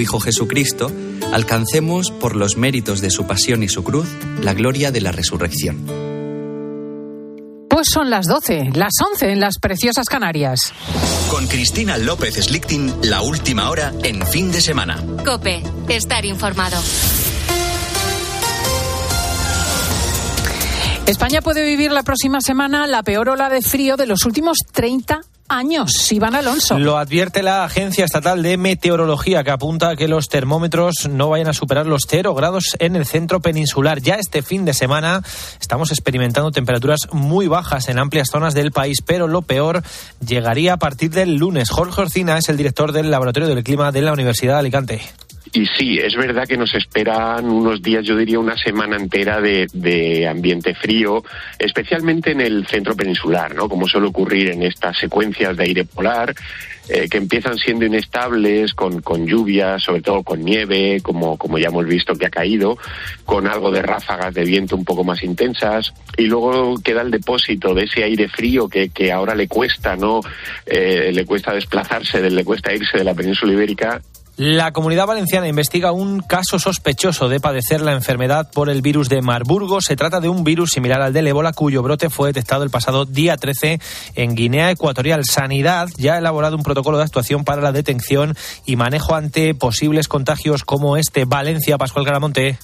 Hijo Jesucristo, alcancemos por los méritos de su pasión y su cruz la gloria de la resurrección. Pues son las 12, las 11 en las preciosas Canarias. Con Cristina López Slichting, la última hora en fin de semana. Cope, estar informado. España puede vivir la próxima semana la peor ola de frío de los últimos 30 años. Iván Alonso. Lo advierte la Agencia Estatal de Meteorología, que apunta a que los termómetros no vayan a superar los cero grados en el centro peninsular. Ya este fin de semana estamos experimentando temperaturas muy bajas en amplias zonas del país, pero lo peor llegaría a partir del lunes. Jorge Orcina es el director del Laboratorio del Clima de la Universidad de Alicante. Y sí, es verdad que nos esperan unos días, yo diría una semana entera de, ambiente frío, especialmente en el centro peninsular, ¿no? Como suele ocurrir en estas secuencias de aire polar, eh, que empiezan siendo inestables, con, con lluvia, sobre todo con nieve, como, como ya hemos visto que ha caído, con algo de ráfagas de viento un poco más intensas, y luego queda el depósito de ese aire frío que, que ahora le cuesta, ¿no? Eh, le cuesta desplazarse, le cuesta irse de la península ibérica la comunidad valenciana investiga un caso sospechoso de padecer la enfermedad por el virus de Marburgo. Se trata de un virus similar al del ébola cuyo brote fue detectado el pasado día 13 en Guinea Ecuatorial. Sanidad ya ha elaborado un protocolo de actuación para la detención y manejo ante posibles contagios como este. Valencia, Pascual Garamonte.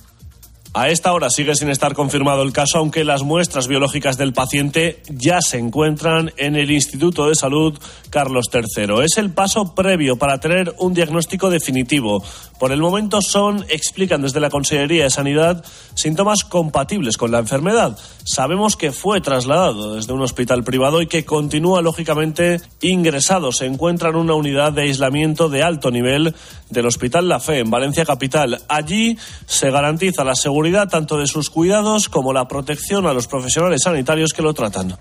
A esta hora sigue sin estar confirmado el caso, aunque las muestras biológicas del paciente ya se encuentran en el Instituto de Salud Carlos III. Es el paso previo para tener un diagnóstico definitivo. Por el momento son, explican desde la Consejería de Sanidad, síntomas compatibles con la enfermedad. Sabemos que fue trasladado desde un hospital privado y que continúa lógicamente ingresado. Se encuentra en una unidad de aislamiento de alto nivel del Hospital La Fe en Valencia Capital. Allí se garantiza la seguridad tanto de sus cuidados como la protección a los profesionales sanitarios que lo tratan.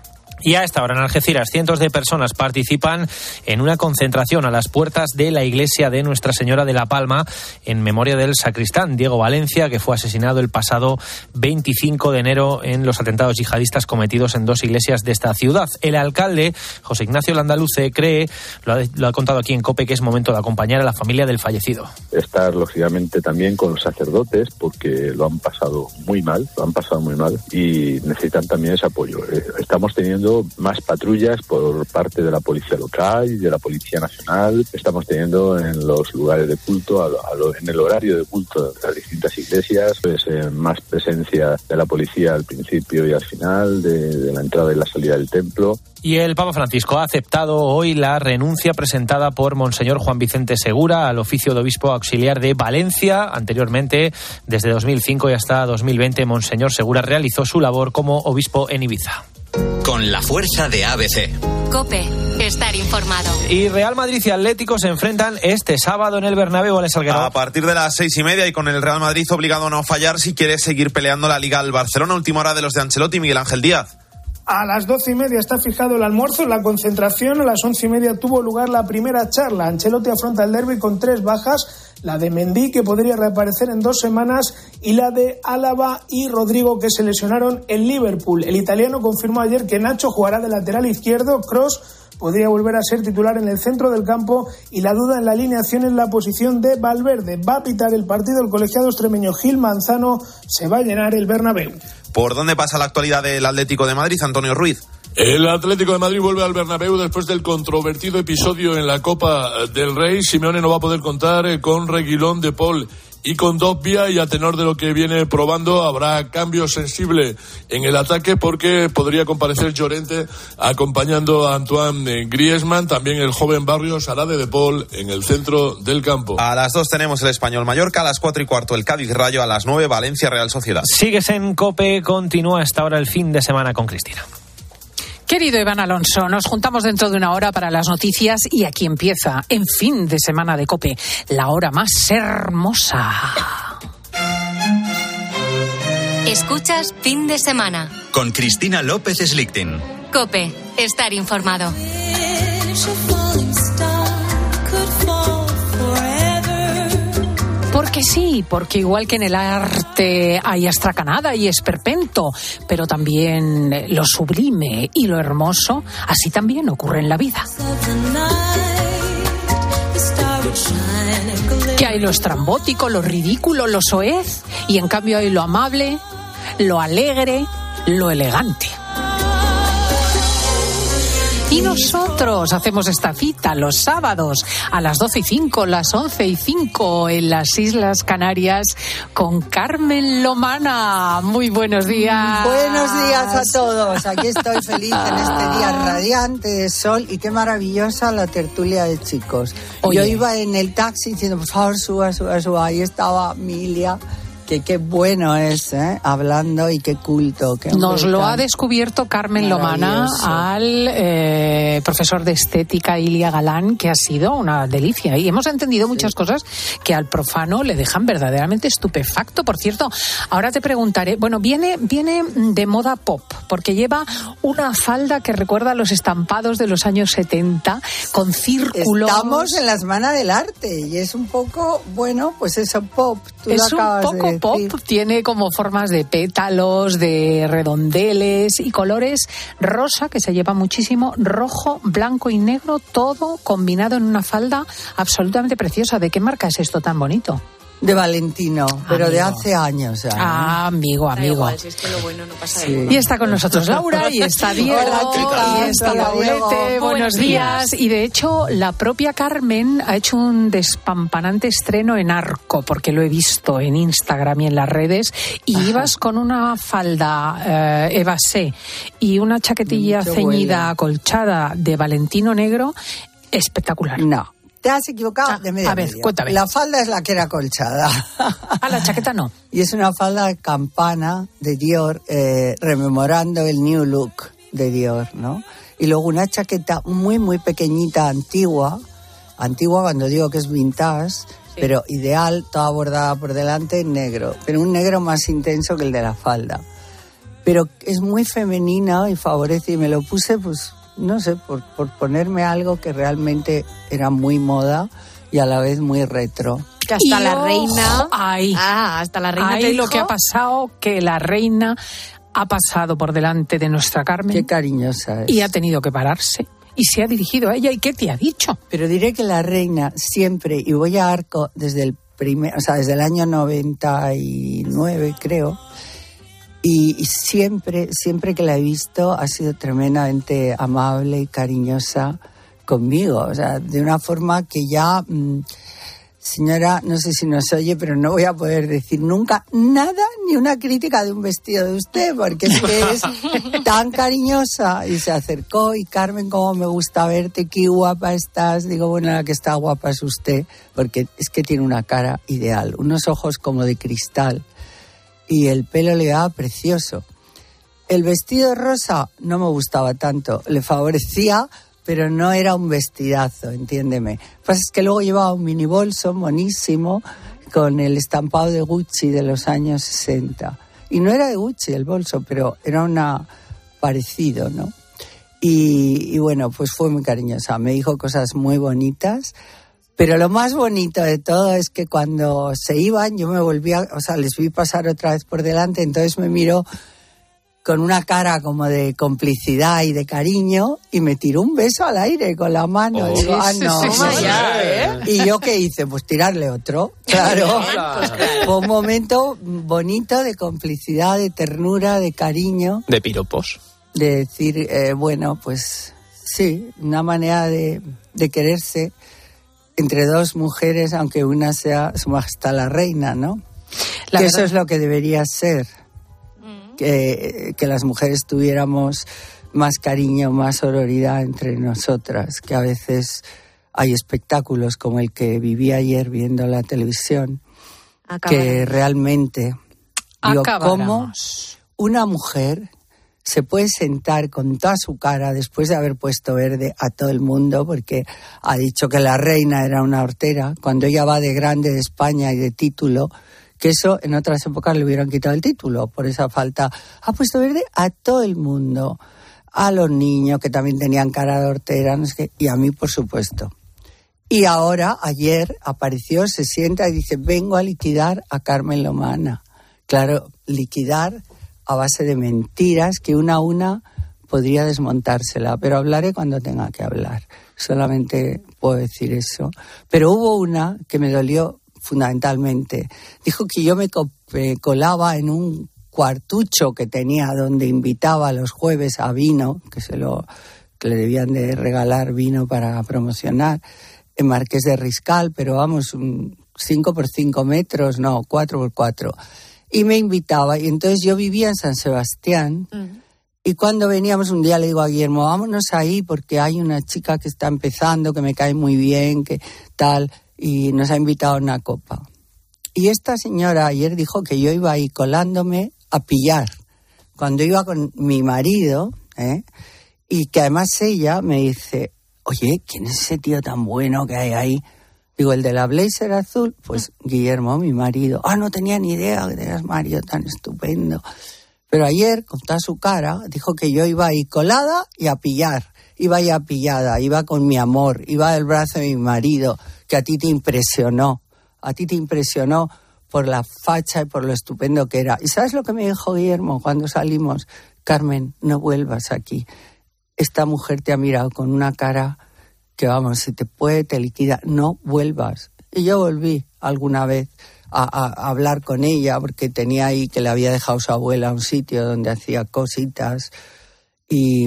Y a esta hora en Algeciras, cientos de personas participan en una concentración a las puertas de la iglesia de Nuestra Señora de la Palma en memoria del sacristán Diego Valencia, que fue asesinado el pasado 25 de enero en los atentados yihadistas cometidos en dos iglesias de esta ciudad. El alcalde, José Ignacio Landaluce, cree, lo ha, lo ha contado aquí en COPE, que es momento de acompañar a la familia del fallecido. Estar, lógicamente, también con los sacerdotes, porque lo han pasado muy mal, lo han pasado muy mal y necesitan también ese apoyo. Eh, estamos teniendo más patrullas por parte de la policía local y de la policía nacional. Estamos teniendo en los lugares de culto, en el horario de culto de las distintas iglesias, pues, eh, más presencia de la policía al principio y al final, de, la entrada y la salida del templo. Y el Papa Francisco ha aceptado hoy la renuncia presentada por Monseñor Juan Vicente Segura al oficio de obispo auxiliar de Valencia. Anteriormente, desde 2005 y hasta 2020, Monseñor Segura realizó su labor como obispo en Ibiza con la fuerza de ABC. Cope, estar informado. Y Real Madrid y Atlético se enfrentan este sábado en el Bernabéu, A partir de las seis y media y con el Real Madrid obligado a no fallar si quiere seguir peleando la Liga al Barcelona. Última hora de los de Ancelotti y Miguel Ángel Díaz. A las doce y media está fijado el almuerzo, la concentración. A las once y media tuvo lugar la primera charla. Ancelotti afronta el derby con tres bajas la de Mendy, que podría reaparecer en dos semanas, y la de Álava y Rodrigo, que se lesionaron en Liverpool. El italiano confirmó ayer que Nacho jugará de lateral izquierdo, Cross podría volver a ser titular en el centro del campo y la duda en la alineación en la posición de Valverde. Va a pitar el partido el colegiado extremeño Gil Manzano, se va a llenar el Bernabéu. ¿Por dónde pasa la actualidad del Atlético de Madrid, Antonio Ruiz? El Atlético de Madrid vuelve al Bernabéu después del controvertido episodio en la Copa del Rey. Simeone no va a poder contar eh, con Reguilón de Paul y con Dobbia y a tenor de lo que viene probando habrá cambio sensible en el ataque porque podría comparecer Llorente acompañando a Antoine eh, Griezmann, también el joven barrio Sarade de Paul en el centro del campo. A las dos tenemos el Español Mallorca, a las cuatro y cuarto el Cádiz Rayo, a las nueve Valencia Real Sociedad. Sigues en Cope, continúa hasta ahora el fin de semana con Cristina. Querido Iván Alonso, nos juntamos dentro de una hora para las noticias y aquí empieza, en fin de semana de Cope, la hora más hermosa. Escuchas fin de semana. Con Cristina López Slichting. Cope, estar informado. Porque sí, porque igual que en el arte hay astracanada y esperpento, pero también lo sublime y lo hermoso, así también ocurre en la vida. ¿Qué hay lo estrambótico, lo ridículo, lo soez, y en cambio hay lo amable, lo alegre, lo elegante. Y nosotros hacemos esta cita los sábados a las 12 y 5, las 11 y 5 en las Islas Canarias con Carmen Lomana. Muy buenos días. Buenos días a todos. Aquí estoy feliz en este día radiante de sol y qué maravillosa la tertulia de chicos. Oye. Yo iba en el taxi diciendo, por favor, suba, suba, suba. Ahí estaba Milia. Que qué bueno es, ¿eh? Hablando y qué culto. Qué Nos lo ha descubierto Carmen Lomana al eh, profesor de estética Ilia Galán, que ha sido una delicia. Y hemos entendido muchas cosas que al profano le dejan verdaderamente estupefacto. Por cierto, ahora te preguntaré, bueno, viene, viene de moda pop, porque lleva una falda que recuerda a los estampados de los años 70, con círculos. Estamos en la Semana del Arte y es un poco, bueno, pues eso, pop. Tú lo es un de pop, tiene como formas de pétalos, de redondeles y colores rosa, que se lleva muchísimo, rojo, blanco y negro, todo combinado en una falda absolutamente preciosa. ¿De qué marca es esto tan bonito? De Valentino, pero de hace años ya. ¿eh? Ah, amigo, amigo. igual, si es que lo bueno no pasa de Sí. moda. Y está con nosotros Laura y está Diego y está. Paulete. Buenos días. Y de hecho, la propia Carmen ha hecho un despampanante estreno en arco, porque lo he visto en Instagram y en las redes. Y ibas con una falda eh, evasé y una chaquetilla Mm, ceñida, buena. acolchada de Valentino Negro, espectacular. No. Te has equivocado Ah, de media a ver, media. cuéntame. La falda es la que era colchada. Ah, la chaqueta no. y es una falda de campana de Dior, eh, rememorando el new look de Dior, ¿no? Y luego una chaqueta muy, muy pequeñita, antigua. Antigua cuando digo que es vintage, pero ideal, toda bordada por delante en negro. Pero un negro más intenso que el de la falda. Pero es muy femenina y favorece. Y me lo puse, pues, no sé, por, por ponerme algo que realmente era muy moda y a la vez muy retro. Que hasta Y la ojo, reina. ahí. Ah, hasta la reina. te Ahí lo que ha pasado, que la reina ha pasado por delante de nuestra Carmen. Qué cariñosa es. y ha tenido que pararse y se ha dirigido a ella. ¿Y qué te ha dicho? Pero diré que la reina siempre, y voy a Arco desde el primer, o sea, desde el año 99, creo, y, siempre, siempre que la he visto ha sido tremendamente amable y cariñosa conmigo, o sea, de una forma que ya, mm, señora, no sé si nos oye, pero no voy a poder decir nunca nada ni una crítica de un vestido de usted, porque es que es tan cariñosa. Y se acercó y Carmen, cómo me gusta verte, qué guapa estás. Digo, bueno, la que está guapa es usted, porque es que tiene una cara ideal, unos ojos como de cristal y el pelo le daba precioso. El vestido rosa no me gustaba tanto, le favorecía, pero no era un vestidazo, entiéndeme. Pasa es que luego llevaba un mini bolso monísimo con el estampado de Gucci de los años 60. Y no era de Gucci el bolso, pero era una parecido, ¿no? Y, y bueno, pues fue muy cariñosa. Me dijo cosas muy bonitas. Pero lo más bonito de todo es que cuando se iban, yo me volvía, o sea, les vi pasar otra vez por delante, entonces me miró con una cara como de complicidad y de cariño y me tiró un beso al aire con la mano. Oh. Digo, ah, no. sí, sí, vaya". sí. Ya, ¿eh? Y yo qué hice, pues tirarle otro. Claro. Fue un momento bonito de complicidad, de ternura, de cariño De piropos. de decir, eh, bueno, pues sí, una manera de, de quererse entre dos mujeres, aunque una sea su majestad la reina, ¿no? La que verdad- eso es lo que debería ser, que, que las mujeres tuviéramos más cariño, más sororidad entre nosotras, que a veces hay espectáculos como el que viví ayer viendo la televisión, que realmente digo, ¿cómo una mujer se puede sentar con toda su cara después de haber puesto verde a todo el mundo porque ha dicho que la reina era una hortera cuando ella va de grande de España y de título que eso en otras épocas le hubieran quitado el título por esa falta ha puesto verde a todo el mundo a los niños que también tenían cara de hortera no sé qué, y a mí por supuesto y ahora, ayer, apareció, se sienta y dice, vengo a liquidar a Carmen Lomana. Claro, liquidar a base de mentiras que una a una podría desmontársela, pero hablaré cuando tenga que hablar. Solamente puedo decir eso. Pero hubo una que me dolió fundamentalmente. Dijo que yo me co- me colaba en un cuartucho que tenía donde invitaba los jueves a vino, que se lo que le debían de regalar vino para promocionar, en Marqués de Riscal, pero vamos, 5 por 5 metros, no, 4 por 4. Y me invitaba, y entonces yo vivía en San Sebastián, y cuando veníamos un día le digo a Guillermo, vámonos ahí porque hay una chica que está empezando, que me cae muy bien, que tal, y nos ha invitado a una copa. Y esta señora ayer dijo que yo iba ahí colándome a pillar. Cuando iba con mi marido, ¿eh? y que además ella me dice, oye, ¿quién es ese tío tan bueno que hay ahí? Digo, el de la blazer azul, pues Guillermo, mi marido. Ah, no tenía ni idea que tenías Mario tan estupendo. Pero ayer, con toda su cara, dijo que yo iba ahí colada y a pillar. Iba ya pillada, iba con mi amor, iba del brazo de mi marido, que a ti te impresionó. A ti te impresionó por la facha y por lo estupendo que era. ¿Y sabes lo que me dijo Guillermo cuando salimos? Carmen, no vuelvas aquí. Esta mujer te ha mirado con una cara que, vamos, si te puede, te liquida. No vuelvas. Y yo volví alguna vez a, a- a hablar con ella porque tenía ahí que le había dejado su abuela un sitio donde hacía cositas. Y,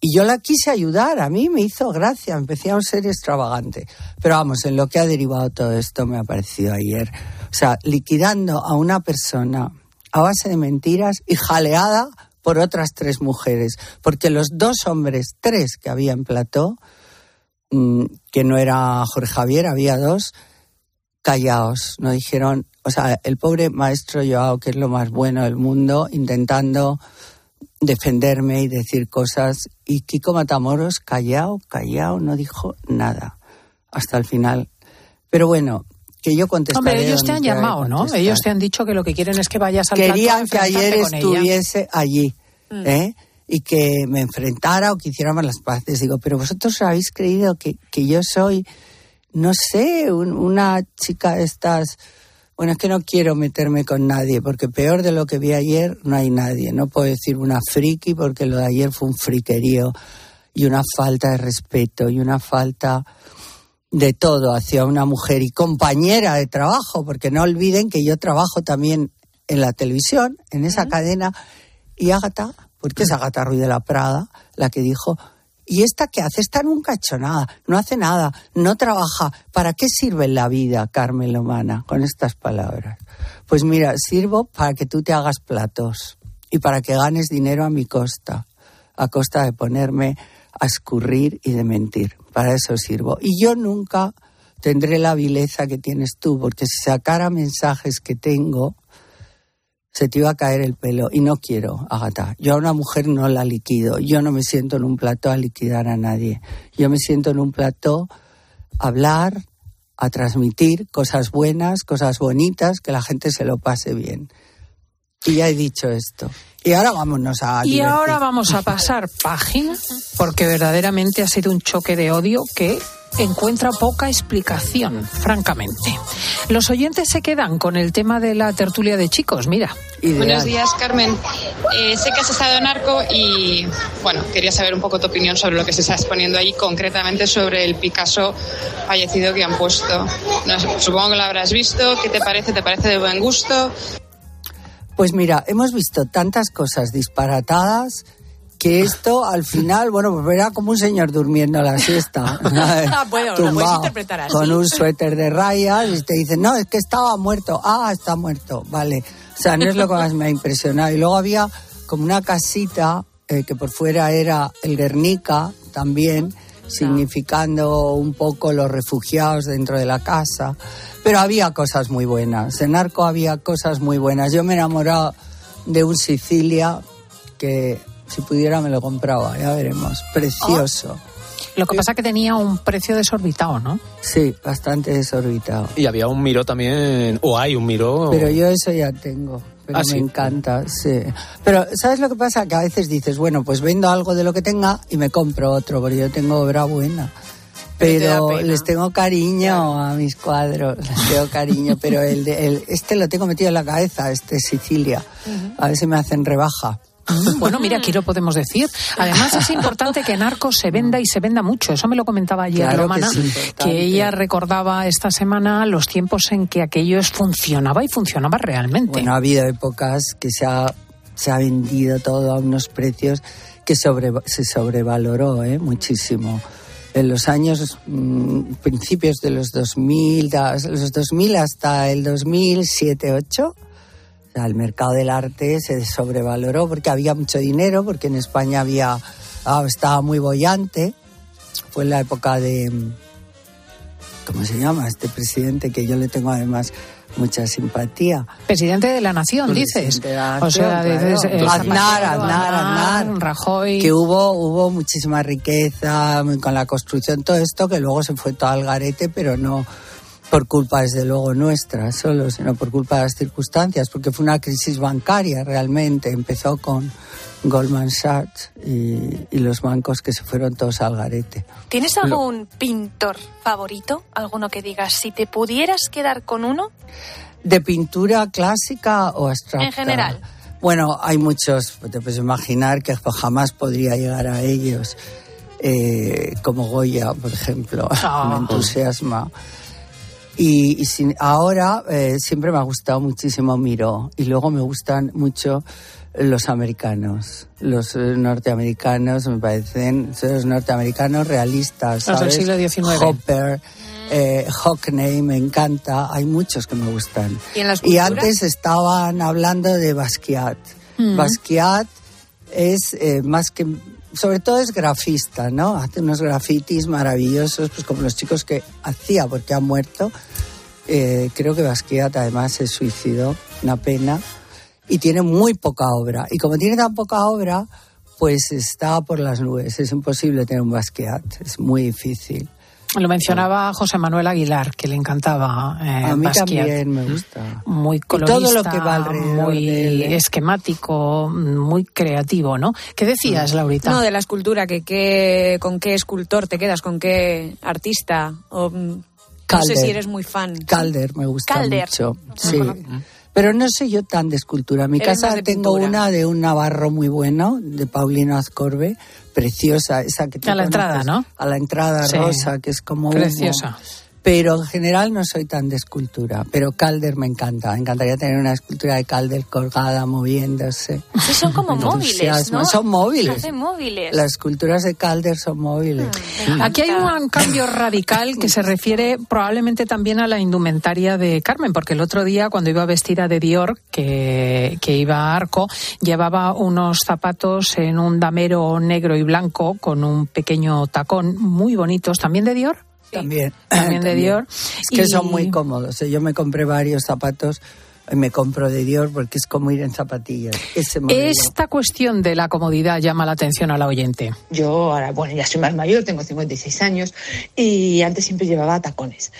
y yo la quise ayudar, a mí me hizo gracia, empecé a ser extravagante. Pero vamos, en lo que ha derivado todo esto me ha parecido ayer. O sea, liquidando a una persona a base de mentiras y jaleada por otras tres mujeres. Porque los dos hombres, tres que había en plató, que no era Jorge Javier, había dos, callaos, no dijeron, o sea, el pobre maestro Joao, que es lo más bueno del mundo, intentando defenderme y decir cosas, y Kiko Matamoros, callao, callao, no dijo nada hasta el final. Pero bueno, que yo contestaré. Hombre, ellos te han llamado, ¿no? Ellos te han dicho que lo que quieren es que vayas al Querían que ayer con ella. estuviese allí, Mm. ¿eh? Y que me enfrentara o que hiciéramos las paces. Digo, pero vosotros habéis creído que, que yo soy, no sé, un- una chica de estas. Bueno, es que no quiero meterme con nadie, porque peor de lo que vi ayer no hay nadie. No puedo decir una friki, porque lo de ayer fue un friquerío y una falta de respeto y una falta de todo hacia una mujer y compañera de trabajo, porque no olviden que yo trabajo también en la televisión, en esa cadena, y Ágata, porque es Ágata Ruiz de la Prada, la que dijo, ¿y esta qué hace? Esta nunca ha hecho nada, no hace nada, no trabaja. ¿Para qué sirve la vida, Carmen Lomana, con estas palabras? Pues mira, sirvo para que tú te hagas platos y para que ganes dinero a mi costa, a costa de ponerme a escurrir y de mentir. Para eso sirvo. Y yo nunca tendré la vileza que tienes tú, porque si sacara mensajes que tengo, se te iba a caer el pelo. Y no quiero, Agata. Yo a una mujer no la liquido. Yo no me siento en un plató a liquidar a nadie. Yo me siento en un plató a hablar, a transmitir cosas buenas, cosas bonitas, que la gente se lo pase bien. Y ya he dicho esto. Y ahora vámonos a Y ahora vamos a pasar página, porque verdaderamente ha sido un choque de odio que encuentra poca explicación, francamente. Los oyentes se quedan con el tema de la tertulia de chicos, mira. Buenos días, Carmen. Eh, sé que has estado en Arco y, bueno, quería saber un poco tu opinión sobre lo que se está exponiendo ahí, concretamente sobre el Picasso fallecido que han puesto. No supongo que lo habrás visto. ¿Qué te parece? ¿Te parece de buen gusto? Pues mira, hemos visto tantas cosas disparatadas que esto al final, bueno, pues era como un señor durmiendo la siesta. Ah, bueno, lo puedes Tumbado, interpretar así. Con un suéter de rayas y te dicen, no, es que estaba muerto. Ah, está muerto, vale. O sea, no es lo que más me ha impresionado. Y luego había como una casita eh, que por fuera era el Guernica también, significando un poco los refugiados dentro de la casa. Pero había cosas muy buenas. En Arco había cosas muy buenas. Yo me he enamorado de un Sicilia que si pudiera me lo compraba, ya veremos. Precioso. Lo que pasa que tenía un precio desorbitado, ¿no? Sí, bastante desorbitado. Y había un miro también, o hay un miro. Pero yo eso ya tengo. Pero Ah, me sí. encanta, sí. Pero, ¿sabes lo que pasa? Que a veces dices, bueno, pues vendo algo de lo que tenga y me compro otro, porque yo tengo obra buena. Pero te Pero pena. les tengo cariño a mis cuadros, les tengo cariño, pero el, de- el- este lo tengo metido en la cabeza, este Sicilia. A ver si me hacen rebaja. Mm, Bueno, mira, aquí lo podemos decir. Además, es importante que Narcos se venda y se venda mucho. Eso me lo comentaba ayer Claro Romana, que ella recordaba esta semana los tiempos en que aquello funcionaba y funcionaba realmente. Bueno, ha habido épocas que se ha, se ha vendido todo a unos precios que sobre, se sobrevaloró ¿eh? muchísimo. En los años, mm, principios de los 2000, da- los 2000 hasta el 2007-2008, o sea, el mercado del arte se sobrevaloró porque había mucho dinero, porque en España había ah, estaba muy bollante. Fue en la época de, ¿cómo se llama? Este presidente que yo le tengo además mucha simpatía. Presidente de la Nación, dices. De la O sea, Nación, dices, claro. eh, Aznar, Aznar, Aznar. Rajoy. Que hubo, hubo muchísima riqueza con la construcción, todo esto, que luego se fue todo al garete, pero no por culpa, desde luego, nuestra solo, sino por culpa de las circunstancias, porque fue una crisis bancaria realmente. Empezó con Goldman Sachs y, y los bancos que se fueron todos al garete. ¿Tienes algún pintor favorito? ¿Alguno que digas, si te pudieras quedar con uno? ¿De pintura clásica o abstracta? En general. Bueno, hay muchos, te puedes imaginar que jamás podría llegar a ellos, eh, como Goya, por ejemplo, Ah. me entusiasma. Y, y sin- ahora eh, siempre me ha gustado muchísimo Miró y luego me gustan mucho los americanos, los eh, norteamericanos me parecen, son los norteamericanos realistas, Los del ¿sabes? siglo XIX. Hopper, eh, Hockney, me encanta, hay muchos que me gustan. ¿Y en antes estaban hablando de Basquiat. Mm. Basquiat es eh, más que, sobre todo es grafista, ¿no? Hace unos grafitis maravillosos, pues como los chicos que hacía porque han muerto. Eh, creo que Basquiat además se suicidó, una pena, y tiene muy poca obra. Y como tiene tan poca obra, pues está por las nubes. Es imposible tener un Basquiat, es muy difícil. Lo mencionaba José Manuel Aguilar, que le encantaba eh, A mí Basquiat. también me gusta. Muy Y colorista, todo lo que va muy de ¿eh? esquemático, muy creativo, ¿no? ¿Qué decías, Laurita? No, de la escultura, que, qué- con qué escultor te quedas, con qué artista. O, mm, no sé Calder. si eres muy fan. Calder me gusta Calder. mucho. Sí. Pero no soy yo tan de escultura. En mi Eres casa tengo pintura. una de un navarro muy bueno, de Paulino Azcorbe, preciosa, esa que tú A la entrada, ¿no? A la entrada Sí. rosa, que es como humo. Pero en general no soy tan de escultura. Pero Calder me encanta. Me encantaría tener una escultura de Calder colgada, moviéndose. Sí, son como móviles. ¿no? Son móviles. Hacen móviles. Las esculturas de Calder son móviles. Aquí hay un cambio radical que se refiere probablemente también a la indumentaria de Carmen, porque el otro día cuando iba vestida de Dior, que, que iba a arco, llevaba unos zapatos en un damero negro y blanco con un pequeño tacón muy bonitos, también de Dior. También. También de Dior. Es que Y- son muy cómodos. ¿eh? Yo me compré varios zapatos y me compro de Dior porque es como ir en zapatillas. Ese. Esta cuestión de la comodidad llama la atención a la oyente. Yo ahora, bueno, ya soy más mayor, tengo 56 años y antes siempre llevaba tacones.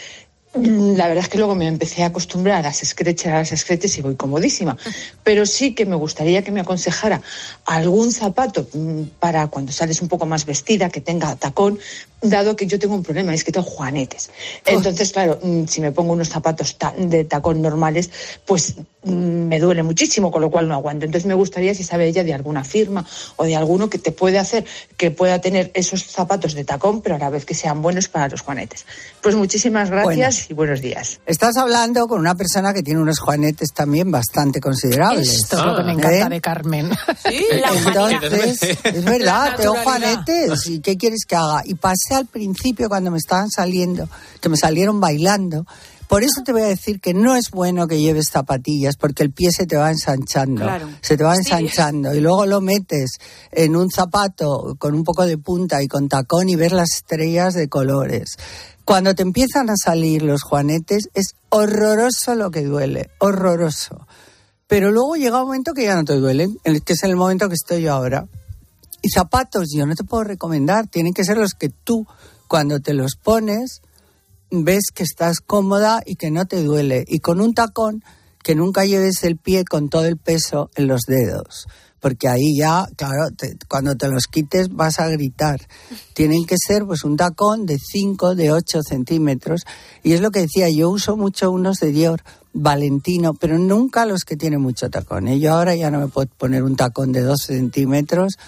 La verdad es que luego me empecé a acostumbrar a las escrechas, a las escreches y voy comodísima. Pero sí que me gustaría que me aconsejara algún zapato mm, para cuando sales un poco más vestida, que tenga tacón, dado que yo tengo un problema, es que tengo juanetes. Entonces, claro, mm, si me pongo unos zapatos de tacón normales, pues mm, me duele muchísimo, con lo cual no aguanto. Entonces me gustaría si sabe ella de alguna firma o de alguno que te puede hacer, que pueda tener esos zapatos de tacón, pero a la vez que sean buenos para los juanetes. Pues muchísimas gracias y buenos días. Estás hablando con una persona que tiene unos juanetes también bastante considerables. Esto es lo que me ¿Eh? encanta de Carmen. Entonces, es verdad, La tengo juanetes. ¿Y qué quieres que haga? Y pasé al principio cuando me estaban saliendo, que me salieron bailando. Por eso te voy a decir que no es bueno que lleves zapatillas, porque el pie se te va ensanchando. Claro. Se te va Sí. ensanchando. Y luego lo metes en un zapato con un poco de punta y con tacón y ves las estrellas de colores. Cuando te empiezan a salir los juanetes, es horroroso lo que duele. Horroroso. Pero luego llega un momento que ya no te duelen, el- que es el momento que estoy yo ahora. Y zapatos yo no te puedo recomendar, tienen que ser los que tú, cuando te los pones, ves que estás cómoda y que no te duele. Y con un tacón, que nunca lleves el pie con todo el peso en los dedos, porque ahí ya, claro, te- cuando te los quites vas a gritar. Tienen que ser pues un tacón de 5, de 8 centímetros. Y es lo que decía, yo uso mucho unos de Dior, Valentino, pero nunca los que tienen mucho tacón. ¿eh? Yo ahora ya no me puedo poner un tacón de 12 centímetros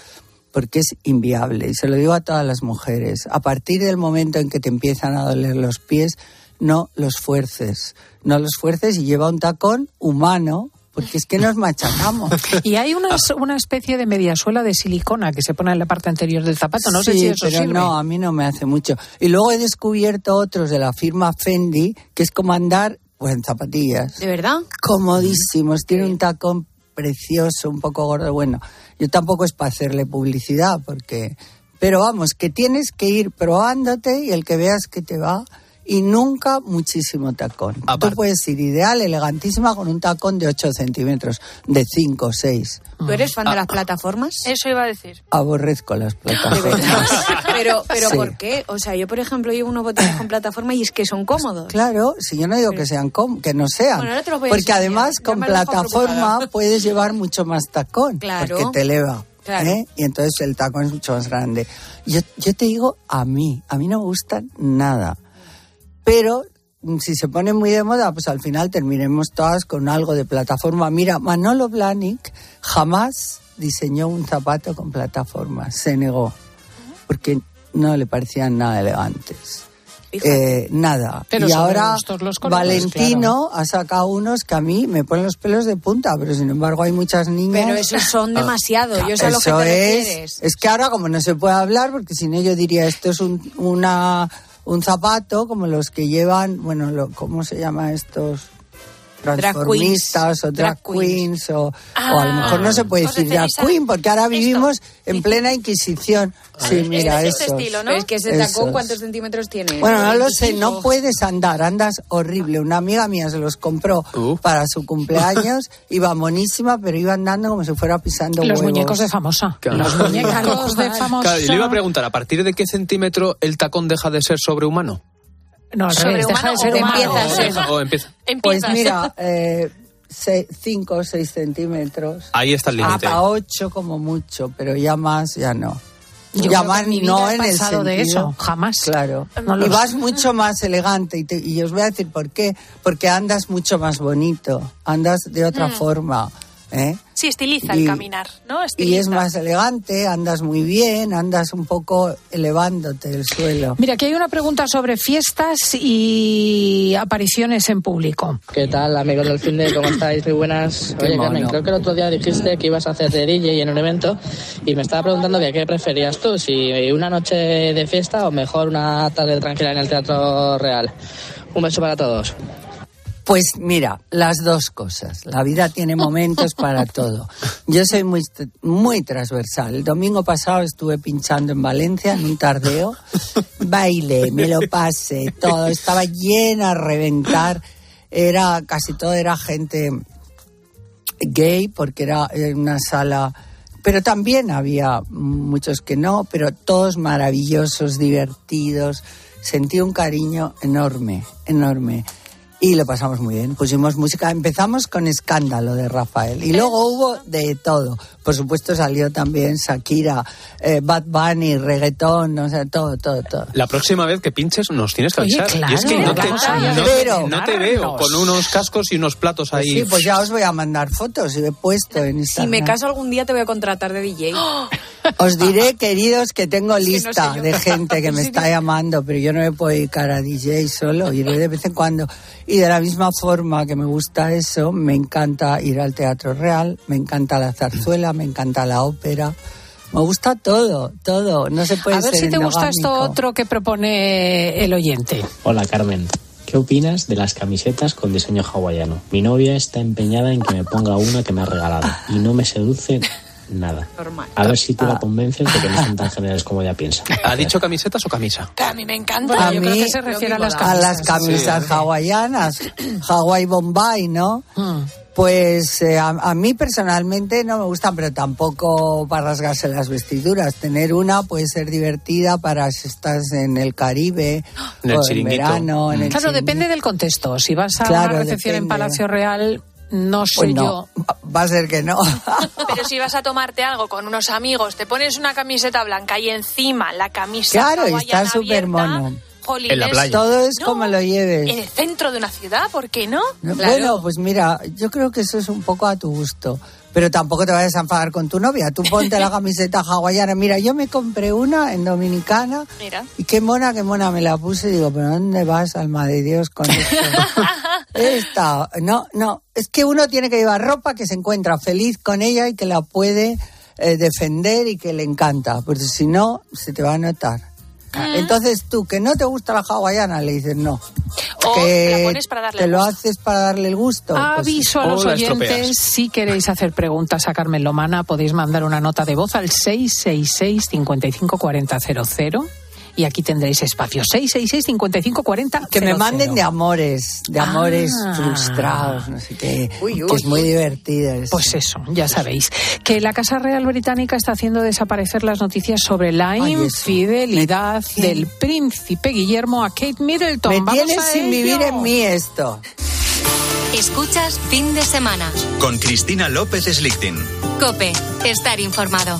porque es inviable. Y se lo digo a todas las mujeres. A partir del momento en que te empiezan a doler los pies, no los fuerces. No los fuerces y lleva un tacón humano, porque es que nos machacamos. Y hay una, una especie de mediasuela de silicona que se pone en la parte anterior del zapato. No sé Sí, si eso pero sirve. no, a mí no me hace mucho. Y luego he descubierto otros de la firma Fendi, que es como andar pues, en zapatillas. ¿De verdad? Comodísimos, tiene un tacón precioso, un poco gordo. Bueno, yo tampoco es para hacerle publicidad, porque. Pero vamos, que tienes que ir probándote y el que veas que te va. Y nunca muchísimo tacón. Tú puedes ir ideal, elegantísima, con un tacón de 8 centímetros, de 5 o 6. ¿Tú eres fan de las plataformas? Eso iba a decir. Aborrezco las plataformas. Pero, pero Sí. ¿por qué? O sea, yo, por ejemplo, llevo unos botines con plataforma y es que son cómodos. Claro, si yo no digo que sean com- que no sean, Bueno, ahora te los voy a porque enseñar, además ya con plataforma puedes llevar mucho más tacón, Claro. porque te eleva, Claro. ¿eh? y entonces el tacón es mucho más grande. Yo, yo te digo a mí, a mí no me gusta nada, pero mm, si se pone muy de moda, pues al final terminemos todas con algo de plataforma. Mira, Manolo Blahnik jamás diseñó un zapato con plataforma, se negó, porque no le parecían nada elegantes. Eh, nada. Pero y ahora gustos los colores, Valentino ha sacado unos que a mí me ponen los pelos de punta, pero sin embargo hay muchas niñas. Pero esos son demasiado. Yo sé a lo que Eso te es, refieres. es que ahora como no se puede hablar, porque si no yo diría esto es un, una, un zapato como los que llevan, bueno, lo, ¿cómo se llama estos? Transformistas o drag queens, o, o a lo mejor no se puede ¿os decir drag queen porque ahora vivimos en plena inquisición. Sí, mira es este esos, estilo, ¿no? Pero es que ese tacón. ¿cuántos centímetros tiene? Bueno, no lo sé, no puedes andar, andas horrible. Una amiga mía se los compró para su cumpleaños, iba monísima, pero iba andando como si fuera pisando Los huevos. muñecos de famosa. Claro. Los muñecos de famosa. Claro, y le iba a preguntar, ¿a partir de qué centímetro el tacón deja de ser sobrehumano? No, al revés, deja de ser humano. empieza a ser. O empieza. Pues mira, 5 o 6 centímetros. Ahí está el límite. Hasta 8 como mucho, pero ya más, ya no. Yo ya más en mi vida no he en el pasado de sentido- eso, jamás. Claro. No y vas sé. mucho más elegante y, te- y os voy a decir por qué. Porque andas mucho más bonito, andas de otra Mm. forma. ¿Eh? Sí, estiliza Y- el caminar, ¿no? Y Estiliza. es más elegante, andas muy bien, andas un poco elevándote del suelo. Mira, aquí hay una pregunta sobre fiestas y apariciones en público. ¿Qué tal, amigos del fin de ¿Cómo estáis? Muy buenas. Qué Oye, Carmen, creo que el otro día dijiste que ibas a hacer de DJ en un evento y me estaba preguntando que qué preferías tú, si una noche de fiesta o mejor una tarde tranquila en el Teatro Real. Un beso para todos. Pues mira, las dos cosas. La vida tiene momentos para todo. Yo soy muy, muy transversal. El domingo pasado estuve pinchando en Valencia en un tardeo. Bailé, me lo pasé, todo. Estaba llena a reventar. Era, casi todo era gente gay porque era una sala pero también había muchos que no, pero todos maravillosos, divertidos. Sentí un cariño enorme, enorme. Y lo pasamos muy bien. Pusimos música. Empezamos con Escándalo de Rafael. Y luego hubo de todo. Por supuesto salió también Shakira, eh, Bad Bunny, reggaetón, o sea, todo, todo, todo. La próxima vez que pinches nos tienes que Oye, avisar. y es que claro, no te, vamos a no- Pero- no te veo con unos cascos y unos platos ahí. Sí, pues ya os voy a mandar fotos y he puesto en Si Instagram. me caso algún día te voy a contratar de DJ. Os diré, queridos, que tengo Sí, no sé lista de gente que me está llamando, pero yo no me puedo dedicar a DJ solo, iré de vez en cuando. Y de la misma forma que me gusta eso, me encanta ir al Teatro Real, me encanta la zarzuela, me encanta la ópera. Me gusta todo, todo. No se puede A ver ser si te gusta esto otro que propone el oyente. Hola Carmen, ¿qué opinas de las camisetas con diseño hawaiano? Mi novia está empeñada en que me ponga una que me ha regalado y no me seduce nada. Normal. A ver si tú la convences de que no son tan generales como ella piensa. ¿Ha dicho camisetas o camisa? A mí me encanta. A yo mí, creo que se refiere a las a camisas. las camisas Sí. hawaianas, Hawaii Bombay, ¿no? Hmm. Pues eh, a, a mí personalmente no me gustan, pero tampoco para rasgarse las vestiduras. Tener una puede ser divertida para si estás en el Caribe, En el o verano, en el Claro, chiringuito. depende del contexto. Si vas a Claro, una recepción en. Palacio Real, No sé Pues no, yo. va- a ser que no. Pero si vas a tomarte algo con unos amigos, te pones una camiseta blanca y encima la camisa Claro, está súper mono. jolines, Todo es ¿no? como lo lleves. En el centro de una ciudad, ¿por qué no? No, Bueno, pues mira, yo creo que eso es un poco a tu gusto. Pero tampoco te vayas a enfadar con tu novia. Tú ponte la camiseta hawaiana. Mira, yo me compré una en Dominicana Mira. y qué mona, qué mona me la puse. Y digo, ¿pero dónde vas, alma de Dios, con esto? Esta, no, no. Es que uno tiene que llevar ropa que se encuentra feliz con ella y que la puede eh, defender y que le encanta. Porque si no, se te va a notar. Entonces tú, que no te gusta la hawaiana, le dices no. O que la pones para darle te el lo haces para darle el gusto. pues, Aviso a los oyentes, si queréis hacer preguntas a Carmen Lomana, podéis mandar una nota de voz al 666 55 40 00 y aquí tendréis espacio 666 55 40 Que me manden de amores, de amores Ah. frustrados, no sé qué. que es muy divertido. eso. Pues eso, ya sabéis. Que la Casa Real Británica está haciendo desaparecer las noticias sobre la Ay, infidelidad del príncipe Guillermo a Kate Middleton. Me Vamos tienes a sin ello. vivir en mí esto. Escuchas fin de semana. Con Cristina López Slichting. Cope, estar informado.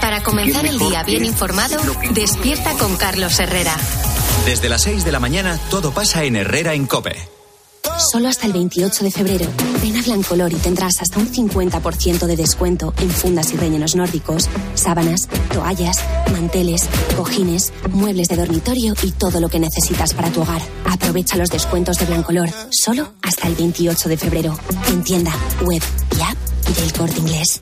Para comenzar el día bien informado, despierta con Carlos Herrera. Desde las 6 de la mañana, todo pasa en Herrera en Cope. Solo hasta el 28 de febrero, ven a Blancolor y tendrás hasta un 50% de descuento en fundas y rellenos nórdicos, sábanas, toallas, manteles, cojines, muebles de dormitorio y todo lo que necesitas para tu hogar. Aprovecha los descuentos de Blancolor, solo hasta el 28 de febrero, en tienda, web y app del Corte Inglés.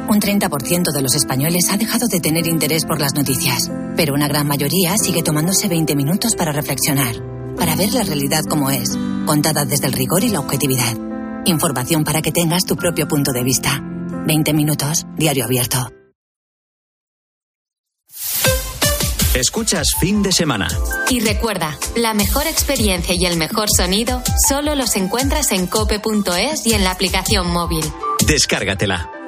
Un 30% de los españoles ha dejado de tener interés por las noticias, pero una gran mayoría sigue tomándose 20 minutos para reflexionar, para ver la realidad como es, contada desde el rigor y la objetividad. Información para que tengas tu propio punto de vista. 20 minutos, diario abierto. Escuchas fin de semana. Y recuerda, la mejor experiencia y el mejor sonido solo los encuentras en cope.es y en la aplicación móvil. Descárgatela.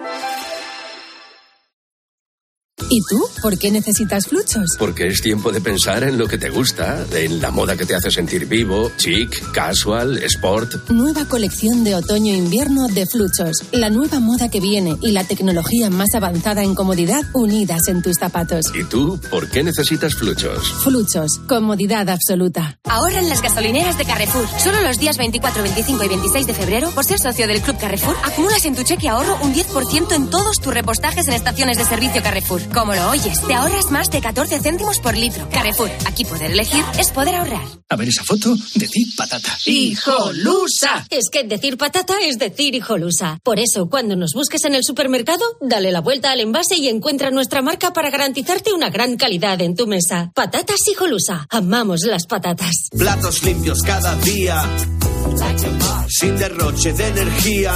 ¿Y tú? ¿Por qué necesitas fluchos? Porque es tiempo de pensar en lo que te gusta, en la moda que te hace sentir vivo, chic, casual, sport. Nueva colección de otoño-invierno de Fluchos. La nueva moda que viene y la tecnología más avanzada en comodidad unidas en tus zapatos. ¿Y tú por qué necesitas fluchos? Fluchos. Comodidad absoluta. Ahorra en las gasolineras de Carrefour. Solo los días 24, 25 y 26 de febrero, por ser socio del Club Carrefour, acumulas en tu cheque ahorro un 10% en todos tus repostajes en estaciones de servicio Carrefour. Como lo oyes, te ahorras más de 14 céntimos por litro. Carrefour, aquí poder elegir es poder ahorrar. A ver esa foto, decir patata. ¡Hijolusa! Es que decir patata es decir hijolusa. Por eso, cuando nos busques en el supermercado, dale la vuelta al envase y encuentra nuestra marca para garantizarte una gran calidad en tu mesa. Patatas hijolusa. Amamos las patatas. Platos limpios cada día. Sin derroche de energía.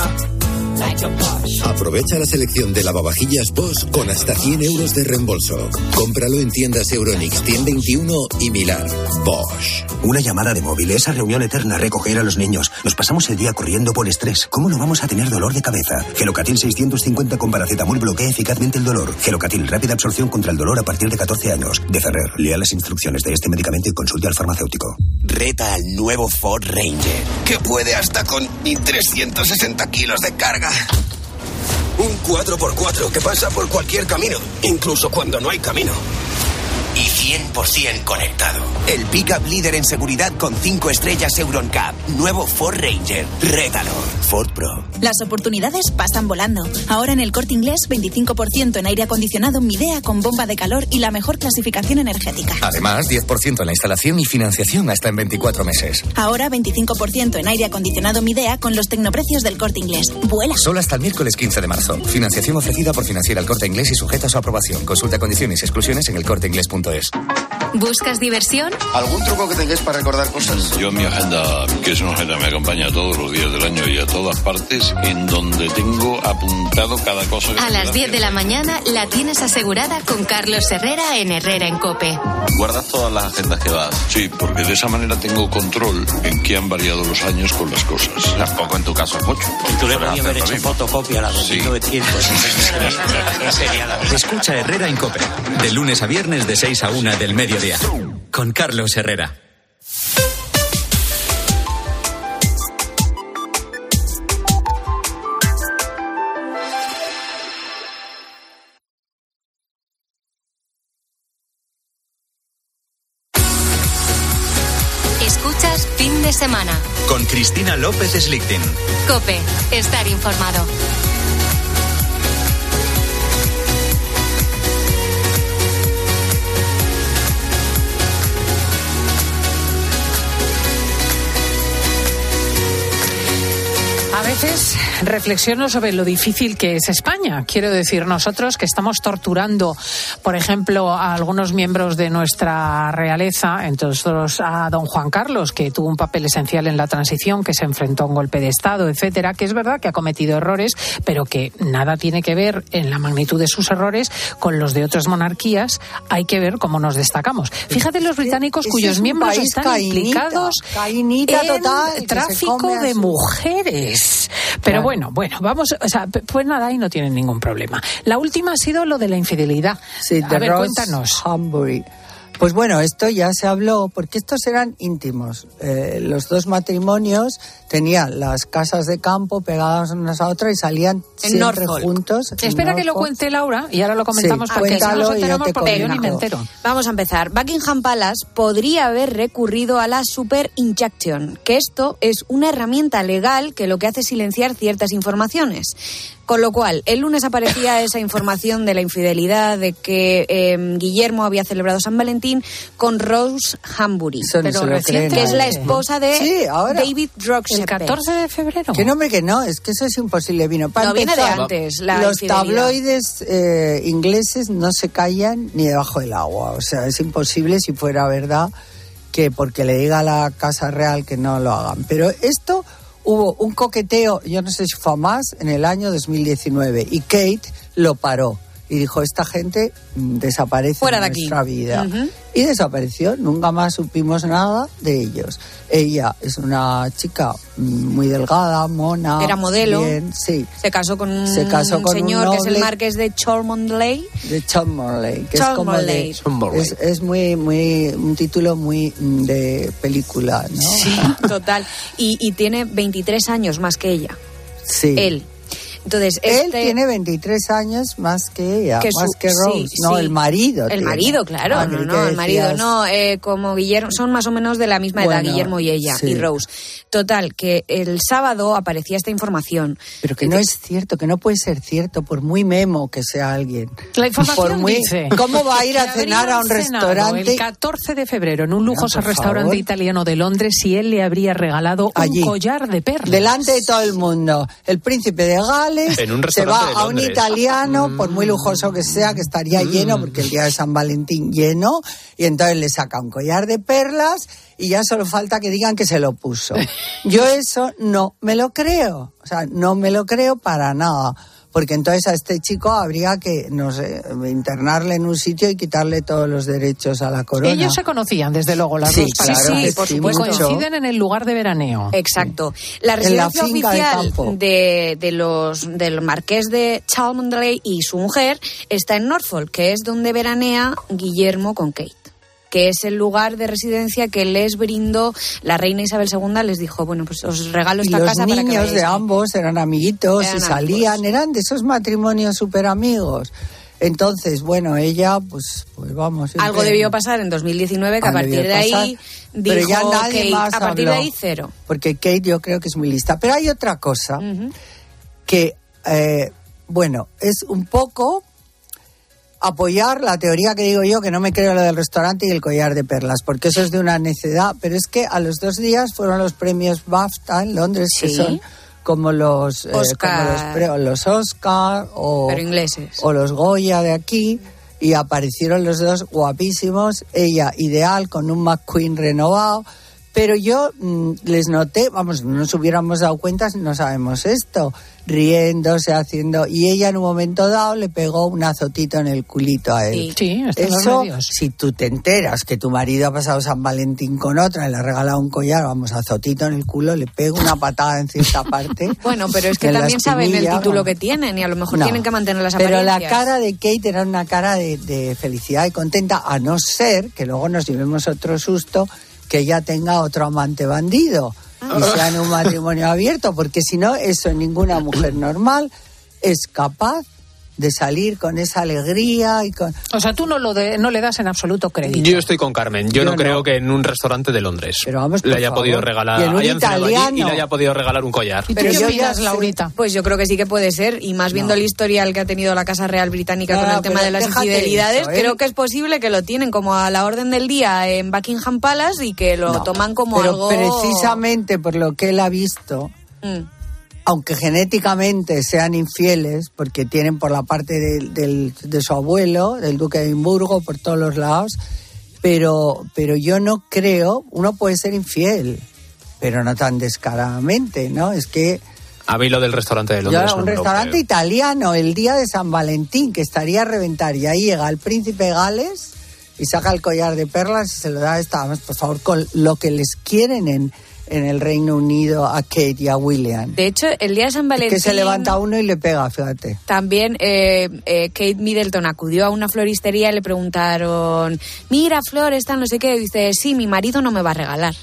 Aprovecha la selección de lavavajillas Bosch con hasta 100 euros de reembolso. Cómpralo en tiendas Euronix 121 y Milar. Bosch. Una llamada de móvil, esa reunión eterna, recoger a los niños. Nos pasamos el día corriendo por estrés. ¿Cómo no vamos a tener dolor de cabeza? Gelocatil 650 con paracetamol bloquea eficazmente el dolor. Gelocatil, rápida absorción contra el dolor a partir de 14 años. De Ferrer, lea las instrucciones de este medicamento y consulte al farmacéutico. Reta al nuevo Ford Ranger, que puede hasta con 360 kilos de carga. Un 4x4 que pasa por cualquier camino, incluso cuando no hay camino. Y 100% conectado. El pickup líder en seguridad con 5 estrellas Euroncap. Nuevo Ford Ranger. Rétalo. Ford Pro. Las oportunidades pasan volando. Ahora en el corte inglés, 25% en aire acondicionado Midea con bomba de calor y la mejor clasificación energética. Además, 10% en la instalación y financiación hasta en 24 meses. Ahora 25% en aire acondicionado Midea con los tecnoprecios del corte inglés. Vuela. Solo hasta el miércoles 15 de marzo. Financiación ofrecida por Financiera el Corte Inglés y sujeta a su aprobación. Consulta condiciones y exclusiones en elcorteinglés.es. ¿Buscas diversión? ¿Algún truco que tengáis para recordar cosas? Yo mi agenda, que es una agenda que me acompaña todos los días del año y a todas partes, en donde tengo apuntado cada cosa. que A las da. 10 de la mañana la tienes asegurada con Carlos Herrera en Herrera en Cope. ¿Guardas todas las agendas que das? Sí, porque de esa manera tengo control en qué han variado los años con las cosas. Tampoco en tu caso es mucho. Tú le podías haber hecho fotocopia a la de Sí. 1900. Sería la- Escucha Herrera en Cope, de lunes a viernes de 6 a 1 del mediodía, con Carlos Herrera. Escuchas fin de semana. Con Cristina López Slichting. Cope, estar informado. Veces reflexiono sobre lo difícil que es España. Quiero decir, nosotros que estamos torturando, por ejemplo, a algunos miembros de nuestra realeza, entonces a don Juan Carlos, que tuvo un papel esencial en la transición, que se enfrentó a un golpe de Estado, etcétera, que es verdad que ha cometido errores, pero que nada tiene que ver en la magnitud de sus errores con los de otras monarquías. Hay que ver cómo nos destacamos. Fíjate los británicos cuyos es miembros están implicados en total, se tráfico de su- Pero Claro. bueno, bueno, vamos, o sea, pues nada, ahí no tienen ningún problema. La última ha sido lo de la infidelidad. Sí, a ver, Ross cuéntanos. Humbury. Pues bueno, esto ya se habló porque estos eran íntimos. Eh, los dos matrimonios tenían las casas de campo pegadas unas a otras y salían En siempre Norfolk. juntos. en Espera que lo cuente Laura y ahora lo comentamos Sí, porque si no nos yo enteramos te porque yo ni me comento. entero. Vamos a empezar. Buckingham Palace podría haber recurrido a la Super Injection, que esto es una herramienta legal que lo que hace es silenciar ciertas informaciones. Con lo cual, el lunes aparecía esa información de la infidelidad, de que eh, Guillermo había celebrado San Valentín con Rose Hambury, Eso no cree que es la nadie. esposa de Sí, ahora. David Rocksepe. El 14 de febrero. Que no, hombre, que no, es que eso es imposible. Vino para No, viene de antes, la Los tabloides eh, ingleses no se callan ni debajo del agua. O sea, es imposible si fuera verdad que porque le diga a la Casa Real que no lo hagan. Pero esto hubo un coqueteo, yo no sé si fue más, en el año 2019 y Kate lo paró y dijo, esta gente mm, desaparece Fuera de aquí. nuestra vida. Y desapareció, nunca más supimos nada de ellos. Ella es una chica mm, muy delgada, mona. Era modelo. bien, sí, Se casó con un Se casó con un señor que es el marqués de Cholmondeley. de Cholmondeley, que es como de, Cholmondeley. es, es muy, muy, un título muy mm, de película, ¿no? Sí, total. Y, y tiene 23 años más que ella. Sí. Él. Entonces, Él este- tiene 23 años más que ella, que más que Rose. sí, no, sí. el marido. El tiene. marido, claro. Ah, no, no, el marido. No, eh, como Guillermo, son más o menos de la misma edad, Bueno, Guillermo y ella, sí. y Rose. Total, que el sábado aparecía esta información. Pero que no es cierto, que no puede ser cierto, por muy memo que sea alguien. La información Por muy- dice ¿Cómo va a ir a cenar a un restaurante? El 14 de febrero en un lujoso restaurante favor. italiano de Londres y él le habría regalado Allí. un collar de perlas. Delante de todo el mundo. El príncipe de Gales En un se va a un italiano, por muy lujoso que sea, que estaría lleno, porque el día de San Valentín lleno, y entonces le saca un collar de perlas y ya solo falta que digan que se lo puso. Yo eso no me lo creo. O sea, no me lo creo para nada. Porque entonces a este chico habría que, no sé, internarle en un sitio y quitarle todos los derechos a la corona. Ellos se conocían, desde luego, las Sí, dos claro sí, Y mucho. coinciden en el lugar de veraneo. Exacto. La En la residencia oficial de, de los, del marqués de Cholmondeley y su mujer está en Norfolk, que es donde veranea Guillermo con Kate que es el lugar de residencia que les brindó la reina Isabel II, les dijo, bueno, pues os regalo Y esta los casa para que niños vayáis de ahí". ambos eran amiguitos Eran y salían, eran de esos matrimonios súper amigos. Entonces, bueno, ella, pues, pues vamos. Algo debió pasar en 2019, que a partir de ahí dijo pero ya nadie Kate, más a partir de ahí cero. Porque Kate yo creo que es muy lista. Pero hay otra cosa que, eh, bueno, es un poco apoyar la teoría que digo yo, que no me creo lo del restaurante y el collar de perlas, porque eso es de una necedad. Pero es que a los dos días fueron los premios BAFTA en Londres, que Sí. son como los, eh, Oscar. como los, pre- o los Oscar o, Pero ingleses. o los Goya de aquí y aparecieron los dos guapísimos, ella ideal con un McQueen renovado, pero yo mm, les noté, vamos, no nos hubiéramos dado cuenta si no sabemos esto, riéndose, haciendo, y ella en un momento dado le pegó un azotito en el culito a él. Sí. Sí, Eso, si tú te enteras que tu marido ha pasado San Valentín con otra y le ha regalado un collar, vamos, azotito en el culo, le pego una patada en cierta parte. Bueno, pero es que también saben el título que tienen y a lo mejor No. tienen que mantener las Pero apariencias. la cara de Kate era una cara de, de felicidad y contenta, a no ser que luego nos llevemos otro susto que ella tenga otro amante bandido y sea en un matrimonio abierto, porque si no, eso ninguna mujer normal es capaz de salir con esa alegría y con... O sea, tú no, lo de- no le das en absoluto crédito. Yo estoy con Carmen. Yo, Yo no, no. creo que en un restaurante de Londres por le haya favor. podido regalar Y en un italiano. y le haya podido regalar un collar. Pero yo ya opinas, Laurita? Pues yo creo que sí que puede ser, y más viendo el historial que ha tenido la Casa Real Británica No, con el pero tema de las infidelidades, eso, ¿eh? creo que es posible que lo tienen como a la orden del día en Buckingham Palace y que lo No, toman como Pero algo... precisamente por lo que él ha visto, Mm. Aunque genéticamente sean infieles, porque tienen por la parte del- del- de su abuelo, del duque de Edimburgo, por todos los lados, pero, pero yo no creo, uno puede ser infiel, pero no tan descaradamente, ¿no? Es que A mí lo del restaurante de yo Londres. un no restaurante italiano el día de San Valentín, que estaría a reventar, y ahí llega el príncipe Gales y saca el collar de perlas y se lo da a esta, por favor, con lo que les quieren en, en el Reino Unido a Kate y a William. De hecho, el día de San Es Valentín... que se levanta uno y le pega, fíjate. También eh, eh, Kate Middleton acudió a una floristería y le preguntaron, mira, Flor, esta no sé qué. Y dice, sí, mi marido no me va a regalar.